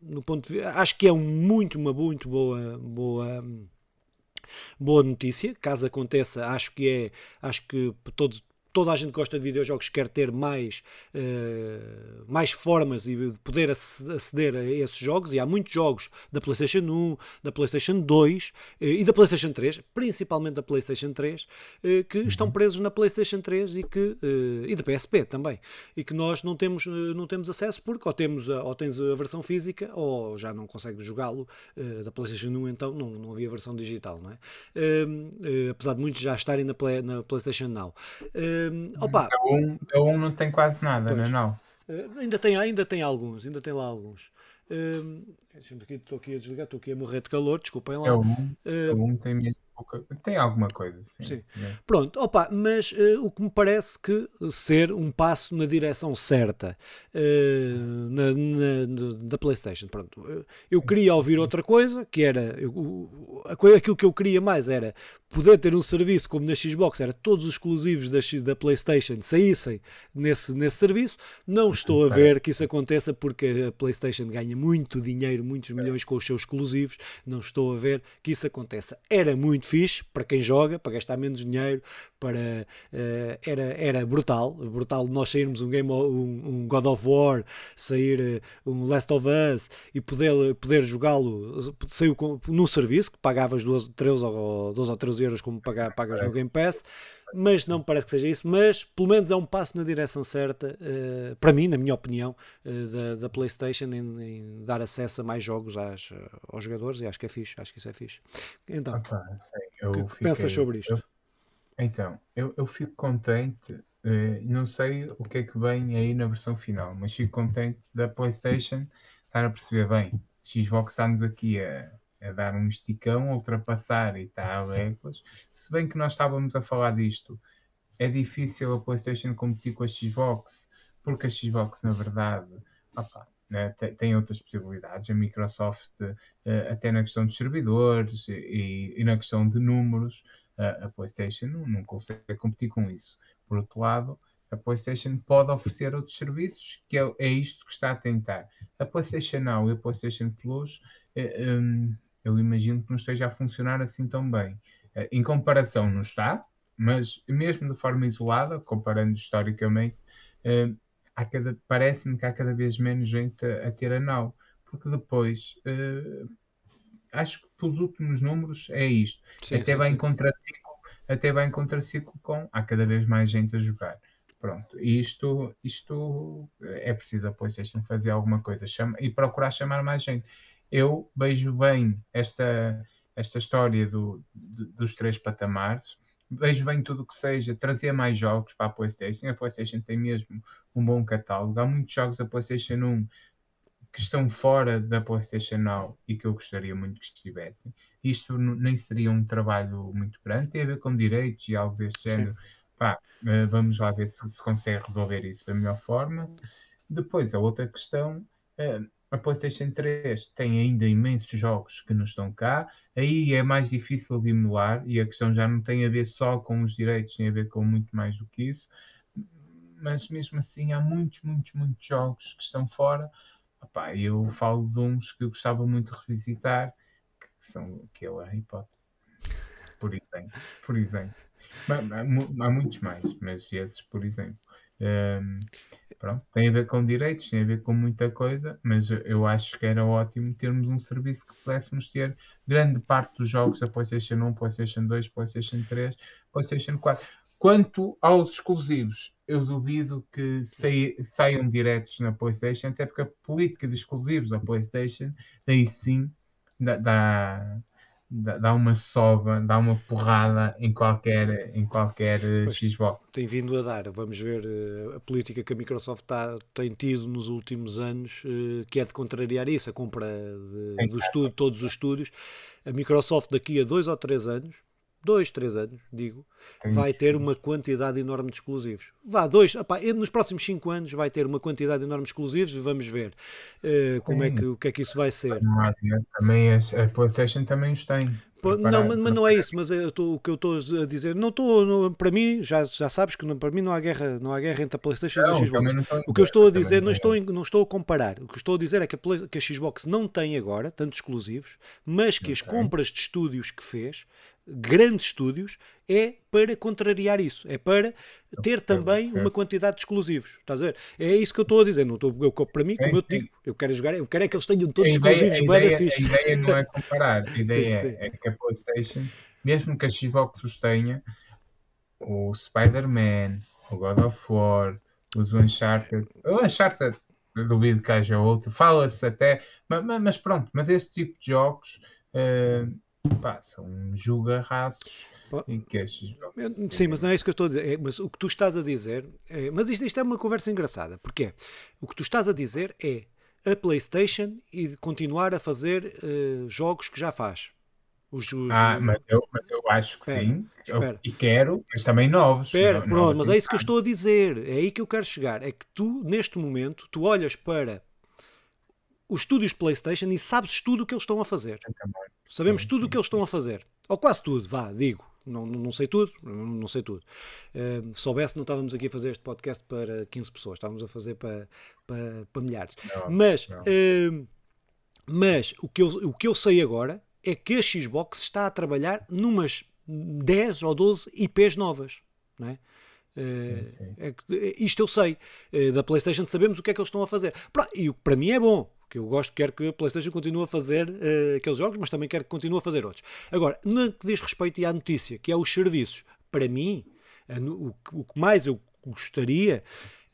no ponto de, acho que é muito, uma muito boa, boa boa notícia. Caso aconteça, acho que é, acho que todos toda a gente gosta de videojogos, quer ter mais, uh, mais formas e poder aceder a esses jogos. E há muitos jogos da PlayStation 1, da PlayStation 2 uh, e da PlayStation 3, principalmente da PlayStation 3, uh, eh, que uhum. estão presos na PlayStation 3 e, que, e da PSP também. E que nós não temos, não temos acesso porque ou, temos a, ou tens a versão física ou já não consegues jogá-lo da PlayStation 1, então não, não havia versão digital. Não é? apesar de muitos já estarem na, play, na PlayStation Now. Um, opa, a 1 um, um não tem quase nada, pois, não é? Uh, ainda, tem, ainda tem alguns, ainda tem lá alguns. Um, estou aqui a desligar, estou aqui a morrer de calor, desculpem lá. É um, uh, um tem mesmo tem alguma coisa, sim. sim. Né? Pronto, opa, mas uh, o que me parece que ser um passo na direção certa uh, na, na, da PlayStation. Pronto, eu queria ouvir outra coisa, que era eu, aquilo que eu queria mais era poder ter um serviço como na Xbox, era todos os exclusivos da, da PlayStation saíssem nesse, nesse serviço. Não estou a ver que isso aconteça porque a PlayStation ganha muito dinheiro, muitos milhões com os seus exclusivos. Não estou a ver que isso aconteça. Era muito fixe para quem joga, para gastar menos dinheiro, para uh, era, era brutal, brutal nós sairmos um game um, um God of War, sair uh, um Last of Us e poder, poder jogá-lo saiu num serviço que pagavas 12, 13 ou 12 ou 13 euros como pagar, pagas no Game Pass, mas não me parece que seja isso, mas pelo menos é um passo na direção certa, uh, para mim, na minha opinião, uh, da, da, Playstation em, em, dar acesso a mais jogos às, aos jogadores e acho que é fixe, acho que isso é fixe. Então, o que, que pensas sobre isto? Eu, então, eu, eu fico contente, uh, não sei o que é que vem aí na versão final, mas fico contente da Playstation estar a perceber bem, Xbox está-nos aqui a é dar um esticão, ultrapassar e está a léguas. Se bem que nós estávamos a falar disto, é difícil a PlayStation competir com a Xbox, porque a Xbox, na verdade, opa, né, tem, outras possibilidades. A Microsoft, uh, até na questão de servidores e, e na questão de números, a PlayStation não, não consegue competir com isso. Por outro lado, a PlayStation pode oferecer outros serviços, que é, é isto que está a tentar. A PlayStation Now e a PlayStation Plus eh, um, eu imagino que não esteja a funcionar assim tão bem. Eh, em comparação, não está, mas mesmo de forma isolada, comparando historicamente, eh, parece-me que há cada vez menos gente a, a ter a Now, porque depois uh, acho que pelos últimos números é isto. Sim, até, sim, vai sim. Em contraciclo, até vai em contraciclo com há cada vez mais gente a jogar. Pronto, e isto, isto é preciso a PlayStation fazer alguma coisa chama, e procurar chamar mais gente eu vejo bem esta, esta história do, de, dos três patamares. Vejo bem tudo o que seja trazer mais jogos para a PlayStation. A PlayStation tem mesmo um bom catálogo. Há muitos jogos da PlayStation 1 que estão fora da PlayStation Now e que eu gostaria muito que estivessem. Isto nem seria um trabalho muito grande, tem a ver com direitos e algo deste género. Pá, eh, vamos lá ver se se consegue resolver isso da melhor forma. Depois, a outra questão, eh, a PlayStation 3 tem ainda imensos jogos que não estão cá, aí é mais difícil de emular e a questão já não tem a ver só com os direitos, tem a ver com muito mais do que isso. Mas mesmo assim, há muitos, muitos, muitos jogos que estão fora. Epá, eu falo de uns que eu gostava muito de revisitar, que são que é o Harry Potter, por exemplo. Por exemplo. Há muitos mais, mas esses, por exemplo. Um, pronto, tem a ver com direitos, tem a ver com muita coisa, mas eu acho que era ótimo termos um serviço que pudéssemos ter grande parte dos jogos da PlayStation 1, PlayStation 2, PlayStation 3, PlayStation 4. Quanto aos exclusivos, eu duvido que saiam diretos na PlayStation, até porque a política de exclusivos da PlayStation, daí sim, dá, dá, dá uma sova, dá uma porrada em qualquer, em qualquer eh, pois, Xbox. Tem vindo a dar, vamos ver eh, a política que a Microsoft tá, tem tido nos últimos anos, eh, que é de contrariar isso, a compra de, do todos os estúdios. A Microsoft daqui a dois ou três anos, dois, três anos, digo, vai ter uma quantidade enorme de exclusivos. Vá, dois, opá, nos próximos cinco anos vai ter uma quantidade enorme de exclusivos e vamos ver uh, como é que, o que é que isso vai ser. Também a PlayStation também os tem. não, mas, não é isso, mas é, tô, o que eu estou a dizer, não estou, para mim, já, já sabes que não, para mim não há guerra, não há guerra entre a Playstation não, e a Xbox. O que eu estou a dizer, não estou, não estou a comparar, o que estou a dizer é que a, Play, que a Xbox não tem agora tantos exclusivos, mas que as compras de estúdios que fez grandes estúdios é para contrariar isso, é para ter também uma quantidade de exclusivos. Estás a ver? É isso que eu estou a dizer. Não estou, eu, para mim, como eu te digo, eu quero jogar, eu quero é que eles tenham todos ideia, exclusivos, a ideia, a ideia não é comparar, a ideia sim, sim. é que a PlayStation, mesmo que a Xbox os tenha, o Spider-Man, o God of War, os Uncharted, o Uncharted, duvido que haja outro, fala-se até, mas, mas, pronto, mas este tipo de jogos. Uh, pá, são julgarraços em que estes Sim, mas não é isso que eu estou a dizer. É, mas o que tu estás a dizer. É, mas isto, isto é uma conversa engraçada. Porque o que tu estás a dizer é a PlayStation e continuar a fazer uh, jogos que já faz. Os, os, ah, mas eu, mas eu acho que espera, sim. Eu, e quero, mas também novos. Espera, pronto, novos mas é isso que eu estou a dizer. É aí que eu quero chegar. É que tu, neste momento, tu olhas para os estúdios PlayStation e sabes tudo o que eles estão a fazer. Sabemos tudo o que eles estão a fazer. Ou quase tudo, vá, digo. Não, não, não sei tudo, não, não sei tudo. Uh, soubesse, não estávamos aqui a fazer este podcast para 15 pessoas, estávamos a fazer para, para, para milhares. Não, mas. Uh, mas o, que eu, o que eu sei agora é que a Xbox está a trabalhar numas 10 ou 12 IPs novas. Não é? Uh, sim, sim. É, isto eu sei. Uh, da PlayStation sabemos o que é que eles estão a fazer. E o que para mim é bom que eu gosto, quero que a PlayStation continue a fazer uh, aqueles jogos, mas também quero que continue a fazer outros. Agora, no que diz respeito à notícia, que é os serviços, para mim, o, o que mais eu gostaria,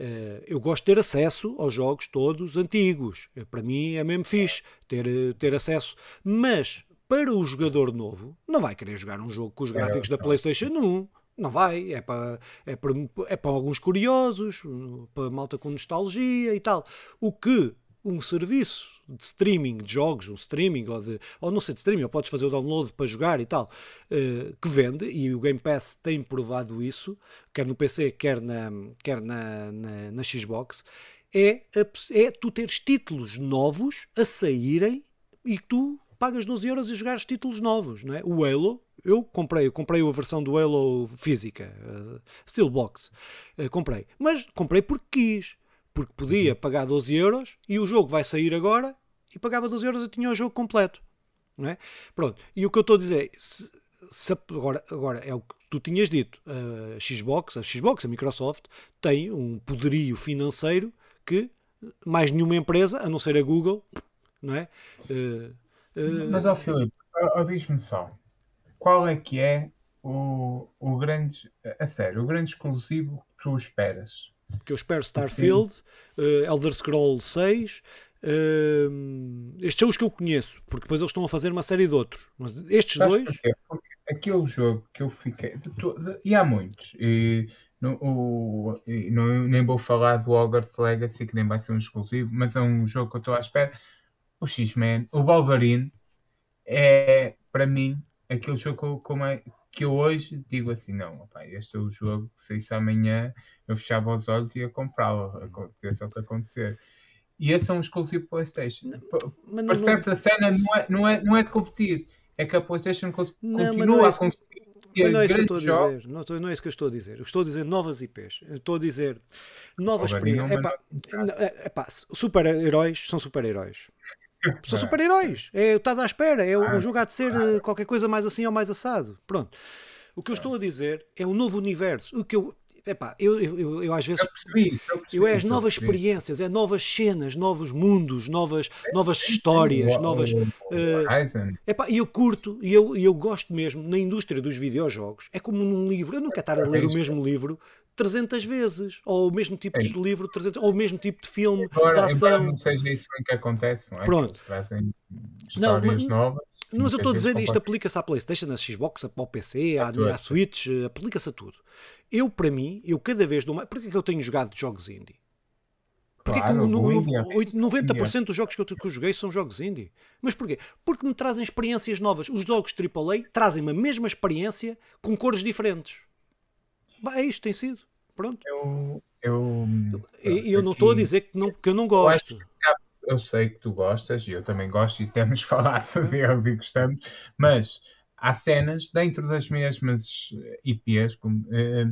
uh, eu gosto de ter acesso aos jogos todos antigos. Uh, para mim é mesmo fixe ter, ter acesso, mas para o jogador novo, não vai querer jogar um jogo com os gráficos da PlayStation 1. Não vai, é para, é, para, é para alguns curiosos, para malta com nostalgia e tal. O que um serviço de streaming de jogos, um streaming ou, de, ou não sei de streaming, ou podes fazer o download para jogar e tal, uh, que vende, e o Game Pass tem provado isso, quer no PC, quer na, quer na, na, na Xbox, é, é tu teres títulos novos a saírem e tu pagas 12 euros e jogares títulos novos, não é? O Halo, eu comprei, eu comprei a versão do Halo física, uh, Steelbox, uh, comprei, mas comprei porque quis porque podia pagar 12 euros e o jogo vai sair agora e pagava 12 euros e tinha o jogo completo. Não é? Pronto, e o que eu estou a dizer, se, se, agora, agora é o que tu tinhas dito, a Xbox, a Xbox, a Microsoft, tem um poderio financeiro que mais nenhuma empresa, a não ser a Google, não é? Uh, uh, Mas, ó Filipe, diz-me só, qual é que é o, o grande, a sério, o grande exclusivo que tu esperas que eu espero Starfield, uh, Elder Scrolls 6. Uh, estes são os que eu conheço, porque depois eles estão a fazer uma série de outros. Mas estes Sabes dois. Porquê? Porque aquele jogo que eu fiquei. E há muitos. E, no, o, e não, nem vou falar do Hogwarts Legacy, que nem vai ser um exclusivo, mas é um jogo que eu estou à espera. O X-Men, o Wolverine, é para mim aquele jogo que eu, que eu hoje digo assim: não, opa, este é o jogo se isso amanhã eu fechava os olhos e ia comprá-lo, aconteça o que acontecer. E esse é um exclusivo PlayStation. Não, Percebes? Não, a cena não é, não, é, não é de competir, é que a PlayStation continua é a conseguir. Mas não é isso que eu estou a dizer. Não, não é isso que eu estou a dizer. Eu estou a dizer novas IPs. Eu estou a dizer novas experiências. Super-heróis são super-heróis. São é. super-heróis. É, estás à espera. É um jogo há de ser eh, qualquer coisa mais assim ou mais assado. Pronto. O que eu estou a dizer é um novo universo. O que eu, epá, eu, eu, eu, eu às vezes. Eu percebi eu é as novas experiências, é novas cenas, novos mundos, novas, novas histórias, O- novas. o- o eh, Horizon, Epá, e eu curto, e eu, eu gosto mesmo, na indústria dos videojogos, é como num livro. Eu não quero estar a ler o mesmo livro 300 vezes, ou o mesmo tipo de livro 300, ou o mesmo tipo de filme, de Embora, embora ação. não seja isso que acontece, não é? Pronto. Eles trazem Não, histórias mas- novas. Mas eu estou a dizer, isto aplica-se à Playstation, à Xbox, ao PC, à, à Switch, eh, aplica-se a tudo. Eu, para mim, eu cada vez dou mais. Porquê é que eu tenho jogado jogos indie? Porquê Claro, que no- no- indie é- oito- 90% dos jogos que eu, que eu joguei são jogos indie? Mas porquê? Porque me trazem experiências novas. Os jogos AAA trazem-me a mesma experiência com cores diferentes. Bah, é isto, tem sido. Pronto. Eu, eu, E e eu não estou a dizer que não, que eu não eu gosto. que eu sei que tu gostas e eu também gosto e temos falado deles e gostamos, mas há cenas dentro das mesmas IPs como, eh,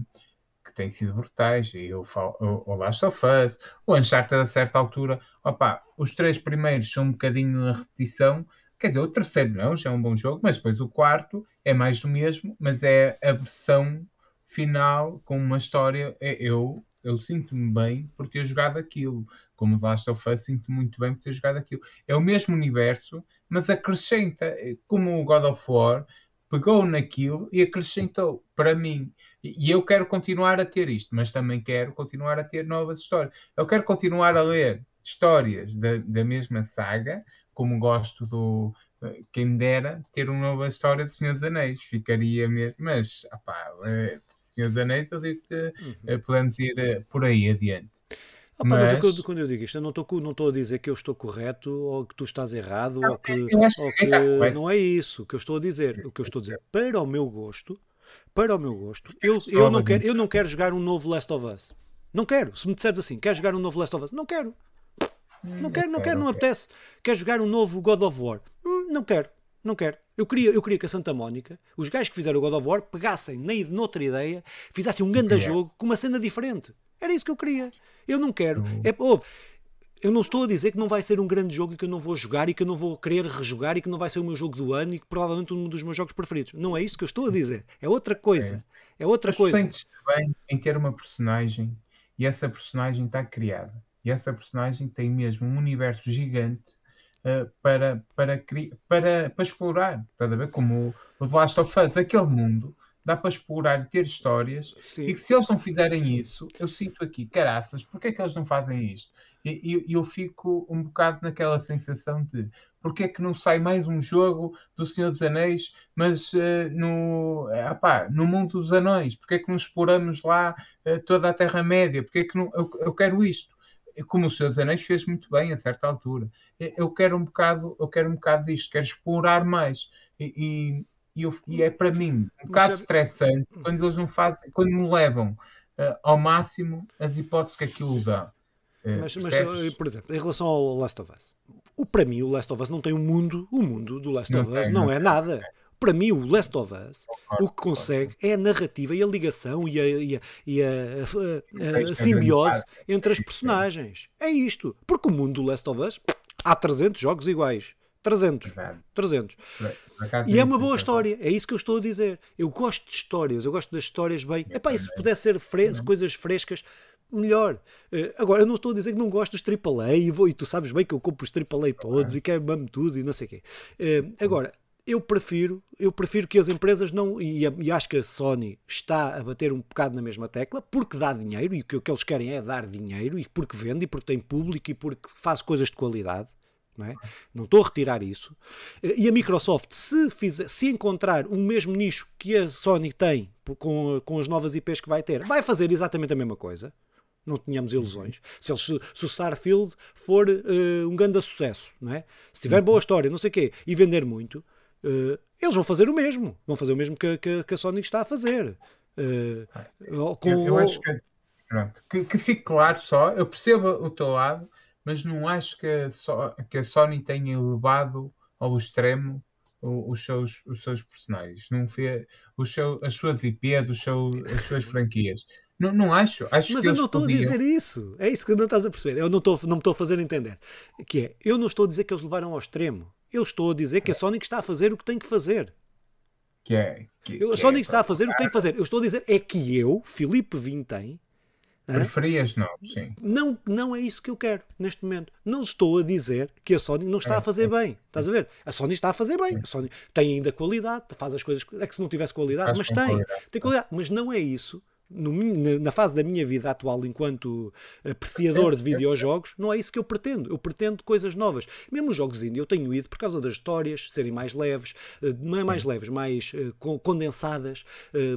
que têm sido brutais. E eu falo, o, o Last of Us, o Uncharted a certa altura, opa, os três primeiros são um bocadinho na repetição. Quer dizer, o terceiro não, já é um bom jogo, mas depois o quarto é mais do mesmo, mas é a versão final com uma história. é- Eu, eu sinto-me bem por ter jogado aquilo. Como Last of Us, sinto muito bem por ter jogado aquilo. É o mesmo universo, mas acrescenta, eh, como o God of War, pegou naquilo e acrescentou para mim. E eu quero continuar a ter isto, mas também quero continuar a ter novas histórias. Eu quero continuar a ler histórias da, da mesma saga, como gosto do. Quem me dera ter uma nova história de Senhor dos Anéis, ficaria mesmo. Mas, opá, eh, Senhor dos Anéis, eu digo que Uhum. eh, podemos ir eh, por aí adiante. Ah, pá, mas, que eu- Mas- quando eu digo isto, eu não estou não a dizer que eu estou correto ou que tu estás errado ou que, que ou ninguém está correto. não é isso que eu estou a dizer. O que eu estou a dizer, para o meu gosto, para o meu gosto, eu, eu, não quero, eu não quero jogar um novo Last of Us. Não quero. Se me disseres assim, queres jogar um novo Last of Us? Não quero. Não quero, não quero, não apetece. Quer jogar um novo God of War? Hum, Não quero, não quero. Eu queria, eu queria que a Santa Mónica, os gajos que fizeram o God of War, pegassem na, noutra ideia, fizessem um grande jogo com uma cena diferente. Era isso que eu queria. Eu não quero. É, ouve, eu não estou a dizer que não vai ser um grande jogo e que eu não vou jogar e que eu não vou querer rejogar e que não vai ser o meu jogo do ano e que provavelmente um dos meus jogos preferidos. Não é isso que eu estou a dizer. É outra coisa. É outra Mas tu coisa. sentes-te bem em ter uma personagem e essa personagem está criada. E essa personagem tem mesmo um universo gigante uh, para, para, para, para explorar. Estás a ver? Como o, The Last of Us, aquele mundo dá para explorar e ter histórias. Sim. E que se eles não fizerem isso, eu sinto aqui, caraças, porque é que eles não fazem isto? E e- eu fico um bocado naquela sensação de porque é que não sai mais um jogo do Senhor dos Anéis, mas eh, no, apá, no mundo dos anões? Porque é que não exploramos lá eh, toda a Terra-média? Porque é que não, eu, eu quero isto? Como o dos Anéis fez muito bem a certa altura. Eh, Eu quero um bocado, eu quero um bocado disto, quero explorar mais. E, e- eu- e é para mim um bocado estressante quando eles não fazem, quando me levam eh, ao máximo as hipóteses que aquilo dá. Eh, Mas, mas, percebes? por exemplo, em relação ao Last of Us, o, para mim o Last of Us não tem um mundo, o mundo do Last Não of Us tem, não, não é nada. Para mim, o Last of Us, o que consegue é a narrativa e a ligação e a, e a- e a- a- a- é simbiose entre as personagens. É isto. Porque o mundo do Last of Us, há 300 jogos iguais. 300. Verdade. 300. Por- por acaso E é isso, uma boa história, é isso que eu estou a dizer. Eu gosto de histórias, eu gosto das histórias bem. Epá, e se pudesse ser fre- coisas frescas, melhor. Eh, agora, eu não estou a dizer que não gosto dos AAA e, vou, e tu sabes bem que eu compro os AAA todos e que é mamo tudo e não sei o quê. Eh, agora, eu prefiro, eu prefiro que as empresas não. E, e acho que a Sony está a bater um bocado na mesma tecla, porque dá dinheiro e o que, o que eles querem é dar dinheiro, e porque vende, e porque tem público, e porque faz coisas de qualidade. Não, é? não estou a retirar isso. E a Microsoft, se, fizer, se encontrar o mesmo nicho que a Sony tem com, com as novas IPs que vai ter, vai fazer exatamente a mesma coisa. Não tínhamos ilusões. Se, eles, se o Starfield for eh, um grande sucesso, não é? se tiver boa história, não sei o quê, e vender muito, eh, eles vão fazer o mesmo. Vão fazer o mesmo que, que- que a Sony está a fazer. Eh, com- Eu, eu acho que, pronto, que, que fique claro só, eu percebo o teu lado, mas não acho que a, So- que a Sony tenha elevado ao extremo os, seus, os seus personagens, não fez os seu, as suas IPs, os seu, as suas franquias. Não, não acho. acho Mas que eu não estou podiam- a dizer isso. É isso que não estás a perceber. Eu não, estou, não me estou a fazer entender. Que é, eu não estou a dizer que eles levaram ao extremo. Eu estou a dizer que a Sonic está a fazer o que tem que fazer. que é. Que, eu, a Sony é, está a fazer o que tem que fazer. Eu estou a dizer é que eu, Filipe Vintém, Preferias não, sim. Não, não é isso que eu quero neste momento. Não estou a dizer que a Sony não está a fazer bem. Estás a ver? A Sony está a fazer bem. A Sony tem ainda qualidade, faz as coisas. É que se não tivesse qualidade, mas tem. Qualidade. Tem qualidade. Mas não é isso no, na fase da minha vida atual enquanto apreciador de videojogos, não é isso que eu pretendo. Eu pretendo coisas novas. Mesmo os jogos indie eu tenho ido por causa das histórias serem mais leves, eh, não é mais leves, mais condensadas,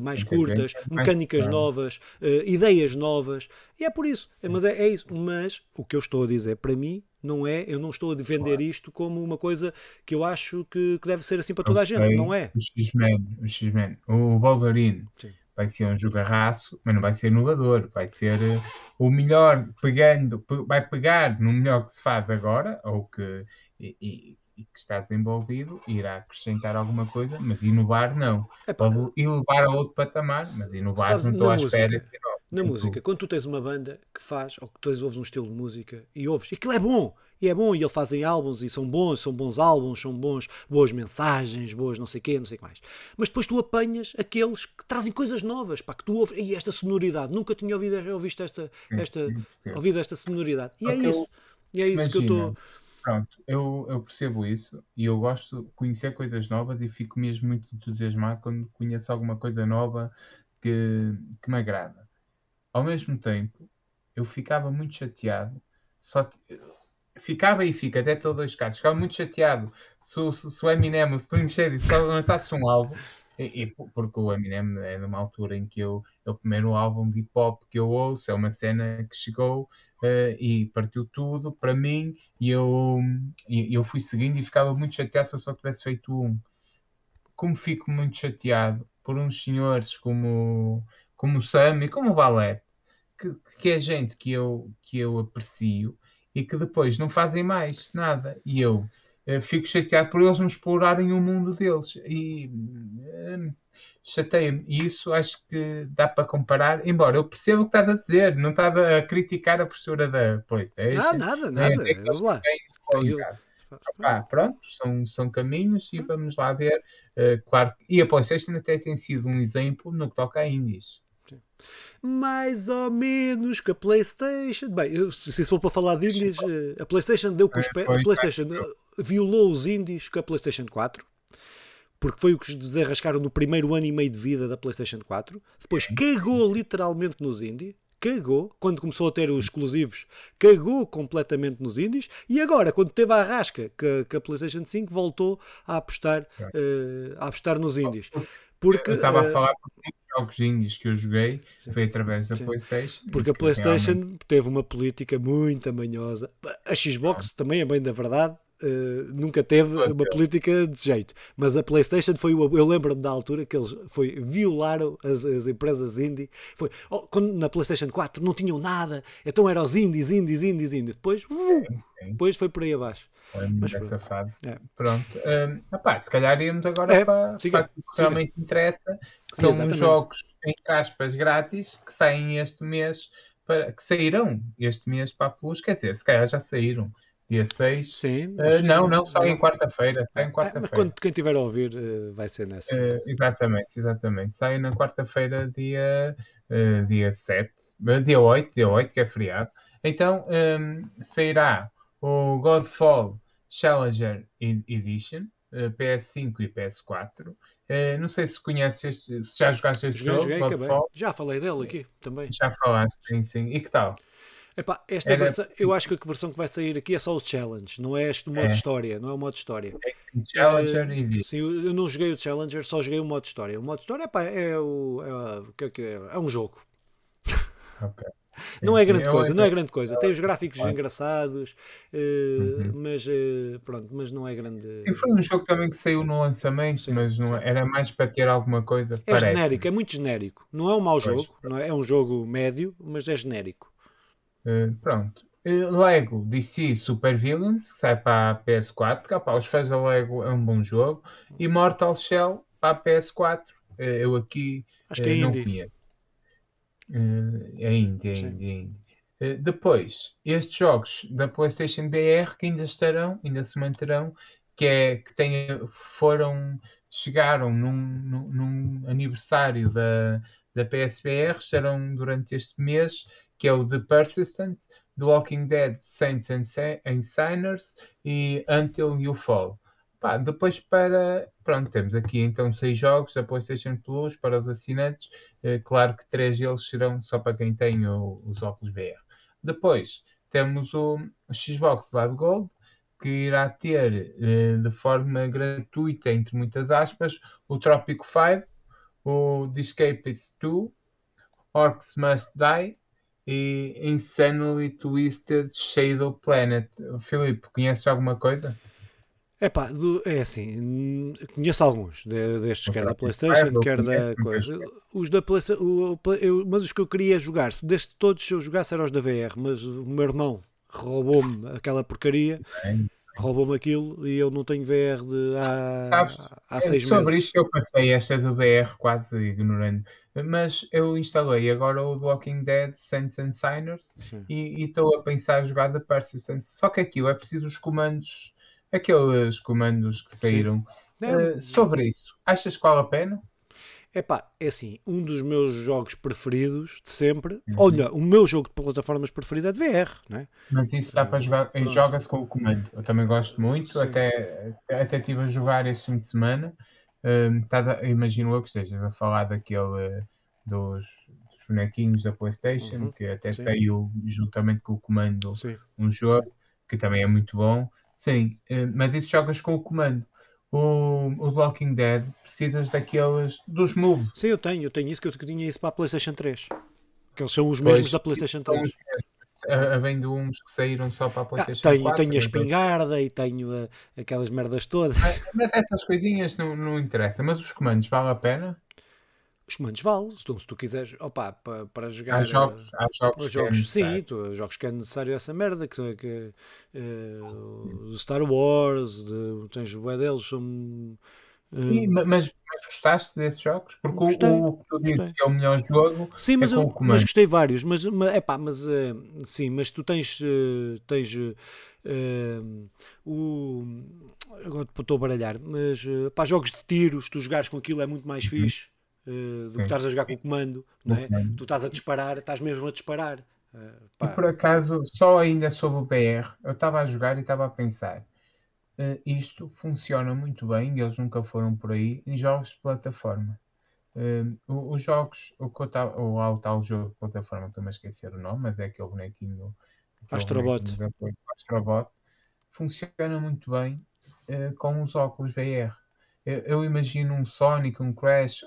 mais curtas, mecânicas novas, ideias novas. E é por isso. Mas é, é, isso. Mas o que eu estou a dizer para mim não é, eu não estou a vender isto como uma coisa que eu acho que, que deve ser assim para toda a gente, não é? O X-Men, o X-Men, o Wolverine. Sim vai ser um jogarraço, mas não vai ser inovador, vai ser uh, o melhor pegando, vai pegar no melhor que se faz agora, ou que, e, e, que está desenvolvido, irá acrescentar alguma coisa, mas inovar não. É Pode elevar a outro patamar, mas inovar Sabes, não estou à música, espera que Na música, quando tu tens uma banda que faz, ou que tu ouves um estilo de música e ouves, e aquilo é bom, e é bom, e eles fazem álbuns e são bons, são bons álbuns, são bons, boas mensagens, boas não sei o quê, não sei o que mais. Mas depois tu apanhas aqueles que trazem coisas novas, pá, que tu ouves, e esta sonoridade, nunca tinha ouvido, ouvido esta, esta, ouvido esta sonoridade. E é isso, e é isso Imagina. que eu estou... Pronto, eu, eu percebo isso e eu gosto de conhecer coisas novas e fico mesmo muito entusiasmado quando conheço alguma coisa nova que, que me agrada. Ao mesmo tempo, eu ficava muito chateado só ficava e fica, até todos os casos, ficava muito chateado se, se, se o Eminem, o Slim Shady só lançasse um álbum, e, e, porque o Eminem é numa altura em que eu, é o primeiro álbum de hip hop que eu ouço, é uma cena que chegou uh, e partiu tudo para mim, e eu, e, eu fui seguindo e ficava muito chateado se eu só tivesse feito um. Como fico muito chateado por uns senhores como, como o Sam e como o Ballet, que, que é gente que eu, que eu aprecio e que depois não fazem mais nada. E eu uh, fico chateado por eles não explorarem o mundo deles. E uh, chateia-me. E isso acho que dá para comparar, embora eu perceba o que estás a dizer, não estava a criticar a postura da PlayStation. Ah, nada, nada. Vamos lá. Ah, pronto, são, são caminhos e vamos lá ver. Uh, claro, e a PlayStation até tem sido um exemplo no que toca a indies mais ou menos que a PlayStation. Bem, se for para falar de indies, eh, a PlayStation deu com os pés. A PlayStation eh, violou os indies com a PlayStation 4 porque foi o que os desarrascaram no primeiro ano e meio de vida da PlayStation 4. Depois cagou literalmente nos indies. Cagou, quando começou a ter os exclusivos, cagou completamente nos indies e agora, quando teve a rasca que, que a PlayStation 5 voltou a apostar, uh, a apostar nos indies. Porque, eu estava uh, a falar jogos indies que eu joguei sim, foi através da sim. PlayStation. Porque a PlayStation realmente... teve uma política muito amanhosa. A Xbox ah. também é bem da verdade. Uh, nunca teve uma política de jeito, mas a PlayStation foi o, eu lembro-me da altura que eles foi violaram as, as empresas indie. Foi oh, quando na PlayStation 4 não tinham nada, então eram os indies, indies, indies, indies. Depois, uh, depois foi por aí abaixo. Mas pronto. fase. É. Pronto. Um, opá, se calhar íamos agora é, para, para o que realmente interessa, que são os jogos, entre aspas, grátis, que saem este mês, para, que saíram este mês para a Plus, quer dizer, se calhar já saíram. Dia 6. Sim. Uh, não, não, sai em quarta-feira. Sai em é, quarta-feira. quando quem tiver a ouvir uh, vai ser nessa. Uh, exatamente, exatamente. Sai na quarta-feira, dia, uh, dia 7. dia 8, dia 8, que é feriado. Então um, sairá o Godfall Challenger Edition, uh, PS5 e PS4. Uh, não sei se conheces este, se já jogaste este jogo. Já falei dele aqui também. Já falaste, sim, sim. E que tal? Epá, esta Era... versão, eu acho que a versão que vai sair aqui é só o challenge, não é este modo é. história, não é o modo história. É Challenger uh, e Sim, eu não joguei o Challenger, só joguei o modo história. O modo história epá, é, o, é, é, é um jogo. Okay não é grande coisa, não é grande coisa. Tem os gráficos engraçados, uh, uhum. mas uh, pronto, mas não é grande. Sim, foi um jogo também que saiu no lançamento, sim, mas não, é, era mais para ter alguma coisa. É parece. genérico, é muito genérico. Não é um mau pois, jogo, não é, é, um jogo médio, mas é genérico. Uh, pronto. Lego DC Super Villains, que sai para a PS4. Capaz, os fãs da Lego é um bom jogo. E Mortal Shell para a PS4. Eu aqui Acho que é não indie. conheço. É indie, é indie, é indie. Uh, depois, estes jogos da PlayStation BR que ainda estarão, ainda se manterão, que, é, que tem, foram, chegaram num, num, num aniversário da, da PSVR, estarão durante este mês, que é o The Persistent, The Walking Dead, Saints and, and Sinners e Until You Fall. Pá, depois para. Pronto, temos aqui então seis jogos da PlayStation Plus para os assinantes. Eh, claro que três deles serão só para quem tem o, os óculos VR. Depois temos o Xbox Live Gold, que irá ter eh, de forma gratuita, entre muitas aspas, o Tropico 5, o The Escapist 2, Orcs Must Die e Insanely Twisted Shadow Planet. Filipe, conheces alguma coisa? É pá, é assim, conheço alguns destes, quer da PlayStation, quer da coisa. Os da PlayStation, mas os que eu queria jogar, se destes todos eu jogasse eram os da VR, mas o meu irmão roubou-me aquela porcaria, roubou-me aquilo e eu não tenho VR de há, Sabes, há é seis sobre meses. isto que eu passei esta do VR quase ignorando, mas eu instalei agora o The Walking Dead Saints and Signers e estou a pensar jogar The Persistence, só que aquilo é preciso os comandos aqueles comandos que saíram. Uh, sobre isso, achas que vale a pena? Epá, é assim, um dos meus jogos preferidos de sempre, uhum. olha, o meu jogo de plataformas preferido é de VR, não é? Mas isso dá para jogar, joga-se com o comando. Eu também gosto muito, até, até estive a jogar este fim de semana. Um, tá, imagino eu que estejas a falar daquele dos, dos bonequinhos da Playstation, uhum. que até Sim. saiu juntamente com o comando Sim. um jogo que também é muito bom. Sim, eh, mas isso jogas com o comando. O, o Walking Dead precisas daqueles dos moves. Sim, eu tenho, eu tenho isso que eu tinha isso para a PlayStation 3. Que eles são os mesmos pois, da PlayStation 3. Havendo uns que saíram só para a ah, PlayStation ah, tenho, 4. Tenho a espingarda e tenho a, aquelas merdas todas. Mas, mas essas coisinhas não, não interessam. Mas os comandos vale a pena? Os comandos vale, então, se tu quiseres, opa, para, para jogar. Há jogos, há jogos, que jogos é sim, tu, jogos que é necessário essa merda, que, que uh, Star Wars, de, tens o deles, são. Uh, sim, mas, mas gostaste desses jogos? Porque gostei, o, o que tu dizes que é o melhor jogo. Sim, mas, é eu, mas gostei vários, mas, mas, epá, mas uh, sim, mas tu tens, tens uh, o. Agora estou a baralhar, mas para jogos de tiros, tu jogares com aquilo é muito mais uhum. fixe uh, do que estás a jogar com o comando, não é? Tu estás a disparar, estás mesmo a disparar. Uh, por acaso, só ainda sobre o BR, eu estava a jogar e estava a pensar. Uh, isto funciona muito bem, eles nunca foram por aí, em jogos de plataforma. Uh, os jogos, o que eu tava, ou há o tal jogo de plataforma, estou-me a esquecer o nome, mas é aquele bonequinho. Astrobot. Astrobot. Funciona muito bem uh, com os óculos VR eu, imagino um Sonic, um Crash,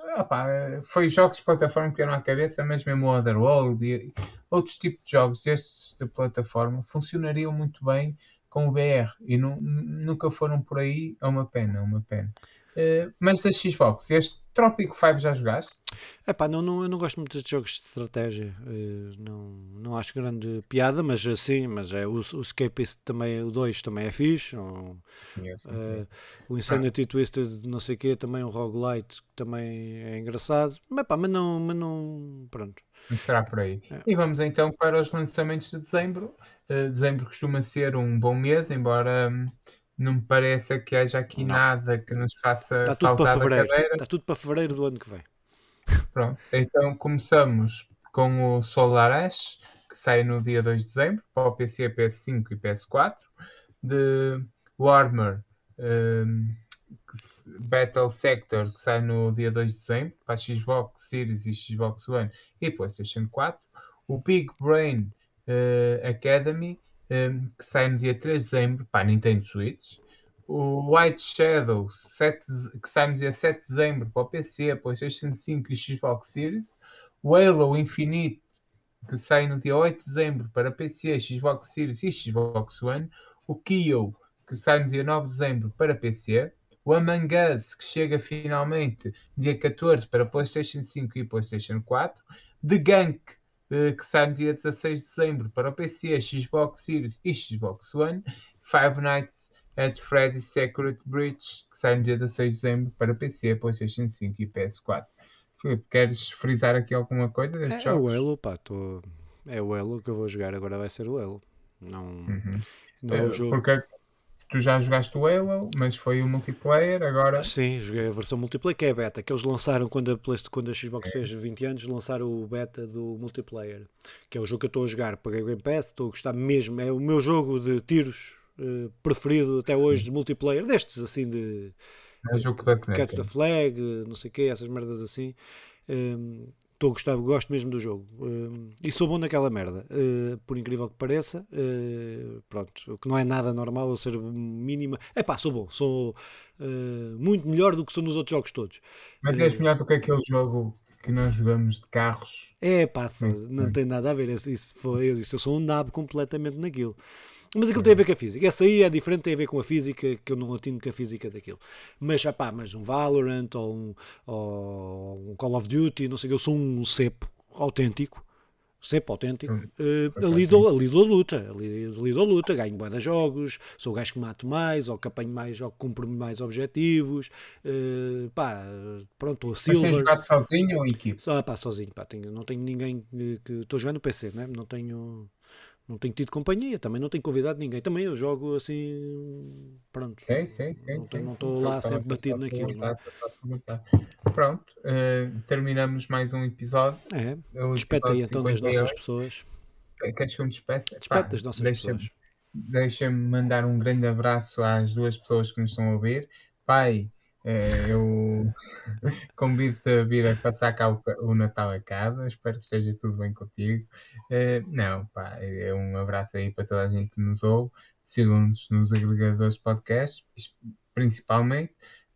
foi jogos de plataforma que vieram à cabeça, mas mesmo o Otherworld e outros tipos de jogos estes de plataforma funcionariam muito bem com o VR e nu, nunca foram por aí, é uma pena, é uma pena. Uh, mas da Xbox, este Tropico 5 já jogaste? Epá, não, não, eu não gosto muito de jogos de estratégia. Uh, não, não acho grande piada, mas sim, mas é, o, o Escapist também, o 2 também é fixe. O, uh, o Insanity ah. Twisted, não sei o quê, também o Roguelite, que também é engraçado. Mas, epá, mas não, mas não, pronto. Será por aí. É. E vamos então para os lançamentos de dezembro. Uh, dezembro costuma ser um bom mês, embora. Um, não me parece que haja aqui não. nada que nos faça Está saltar da cadeira. Está tudo para fevereiro do ano que vem. Pronto, então começamos com o Solar Ash, que sai no dia 2 de dezembro, para o PC, PS5 e PS4. De Warmer um, Battle Sector, que sai no dia 2 de dezembro, para Xbox Series e Xbox One e PlayStation 4. O Big Brain uh, Academy, que sai no dia 3 de dezembro para a Nintendo Switch. O White Shadow, 7, que sai no dia 7 de dezembro para o PC, PlayStation 5 e Xbox Series. O Halo Infinite, que sai no dia 8 de dezembro para PC, Xbox Series e Xbox One. O Kyo, que sai no dia 9 de dezembro para PC. O Among Us, que chega finalmente dia 14 para PlayStation 5 e PlayStation 4. The Gunk, que sai no dia 16 de dezembro para o PC, Xbox Series e Xbox One. Five Nights at Freddy's Secret Breach, que sai no dia 16 de dezembro para PC, PlayStation 5 e PS4. Filipe, queres frisar aqui alguma coisa destes é, jogos? É o Elo, pá, tô... é o Elo que eu vou jogar agora, vai ser o Elo. Não, uhum. não é o jogo. Porque tu já jogaste o Halo, mas foi o multiplayer, agora... Sim, joguei a versão multiplayer, que é a beta, que eles lançaram quando a, quando a Xbox é. fez 20 anos, lançaram o beta do multiplayer, que é o jogo que eu estou a jogar, paguei o Game Pass, estou a gostar mesmo, é o meu jogo de tiros uh, preferido até hoje Sim. de multiplayer, destes assim de... É jogo da Catch the Flag, não sei o quê, essas merdas assim. Um, estou a gostar, gosto mesmo do jogo uh, e sou bom naquela merda, uh, por incrível que pareça. Uh, pronto, o que não é nada normal eu ser mínima. É pá, sou bom, sou muito melhor do que sou nos outros jogos todos. Mas és melhor do que aquele jogo que nós jogamos de carros. É pá, não tem nada a ver. Isso foi, eu disse, eu sou um nabo completamente naquilo. Mas aquilo tem a ver com a física. Essa aí é diferente, tem a ver com a física, que eu não atino com a física daquilo. Mas, apá, mas um Valorant ou um, ou um Call of Duty, não sei eu sou um cepo autêntico. Cepo autêntico. Hum, uh, ali, dou, ali dou luta. Ali, ali dou luta. Ganho bué jogos. Sou o gajo que mato mais, ou que apanho mais, ou que cumpro mais objetivos. Uh, pá, pronto, o Silver. Mas tens jogado sozinho ou em equipe? Só, pá, sozinho. Pá, tenho, não tenho ninguém que... Estou jogando no PC, né? não tenho não tenho tido companhia, também não tenho convidado ninguém. Também eu jogo assim, pronto. Sim, sim, sim. Não estou lá sempre batido naquilo. Pronto, uh, terminamos mais um episódio. É, despete aí então das nossas pessoas. Queres que eu me despeça? Despete das nossas deixa pessoas. Deixa-me mandar um grande abraço às duas pessoas que nos estão a ouvir. Pai, é, eu convido-te a vir a passar cá o, o, Natal a casa. Espero que esteja tudo bem contigo. É, não, pá, é um abraço aí para toda a gente que nos ouve. Sigam-nos nos agregadores de podcast, principalmente.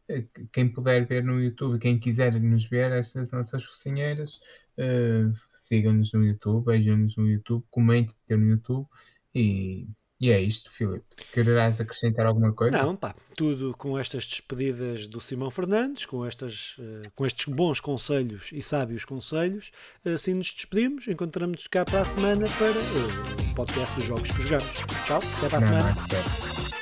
É, quem puder ver no YouTube, quem quiser nos ver, estas nossas focinheiras, uh, sigam-nos no YouTube, vejam-nos no YouTube, comentem no YouTube e e é isto, Filipe. Quererás acrescentar alguma coisa? Não, pá, tudo com estas despedidas do Simão Fernandes, com, estas, uh, com estes bons conselhos e sábios conselhos, assim nos despedimos. Encontramos-nos cá para a semana para uh, o podcast dos jogos que jogamos. Tchau, até para a Não, semana.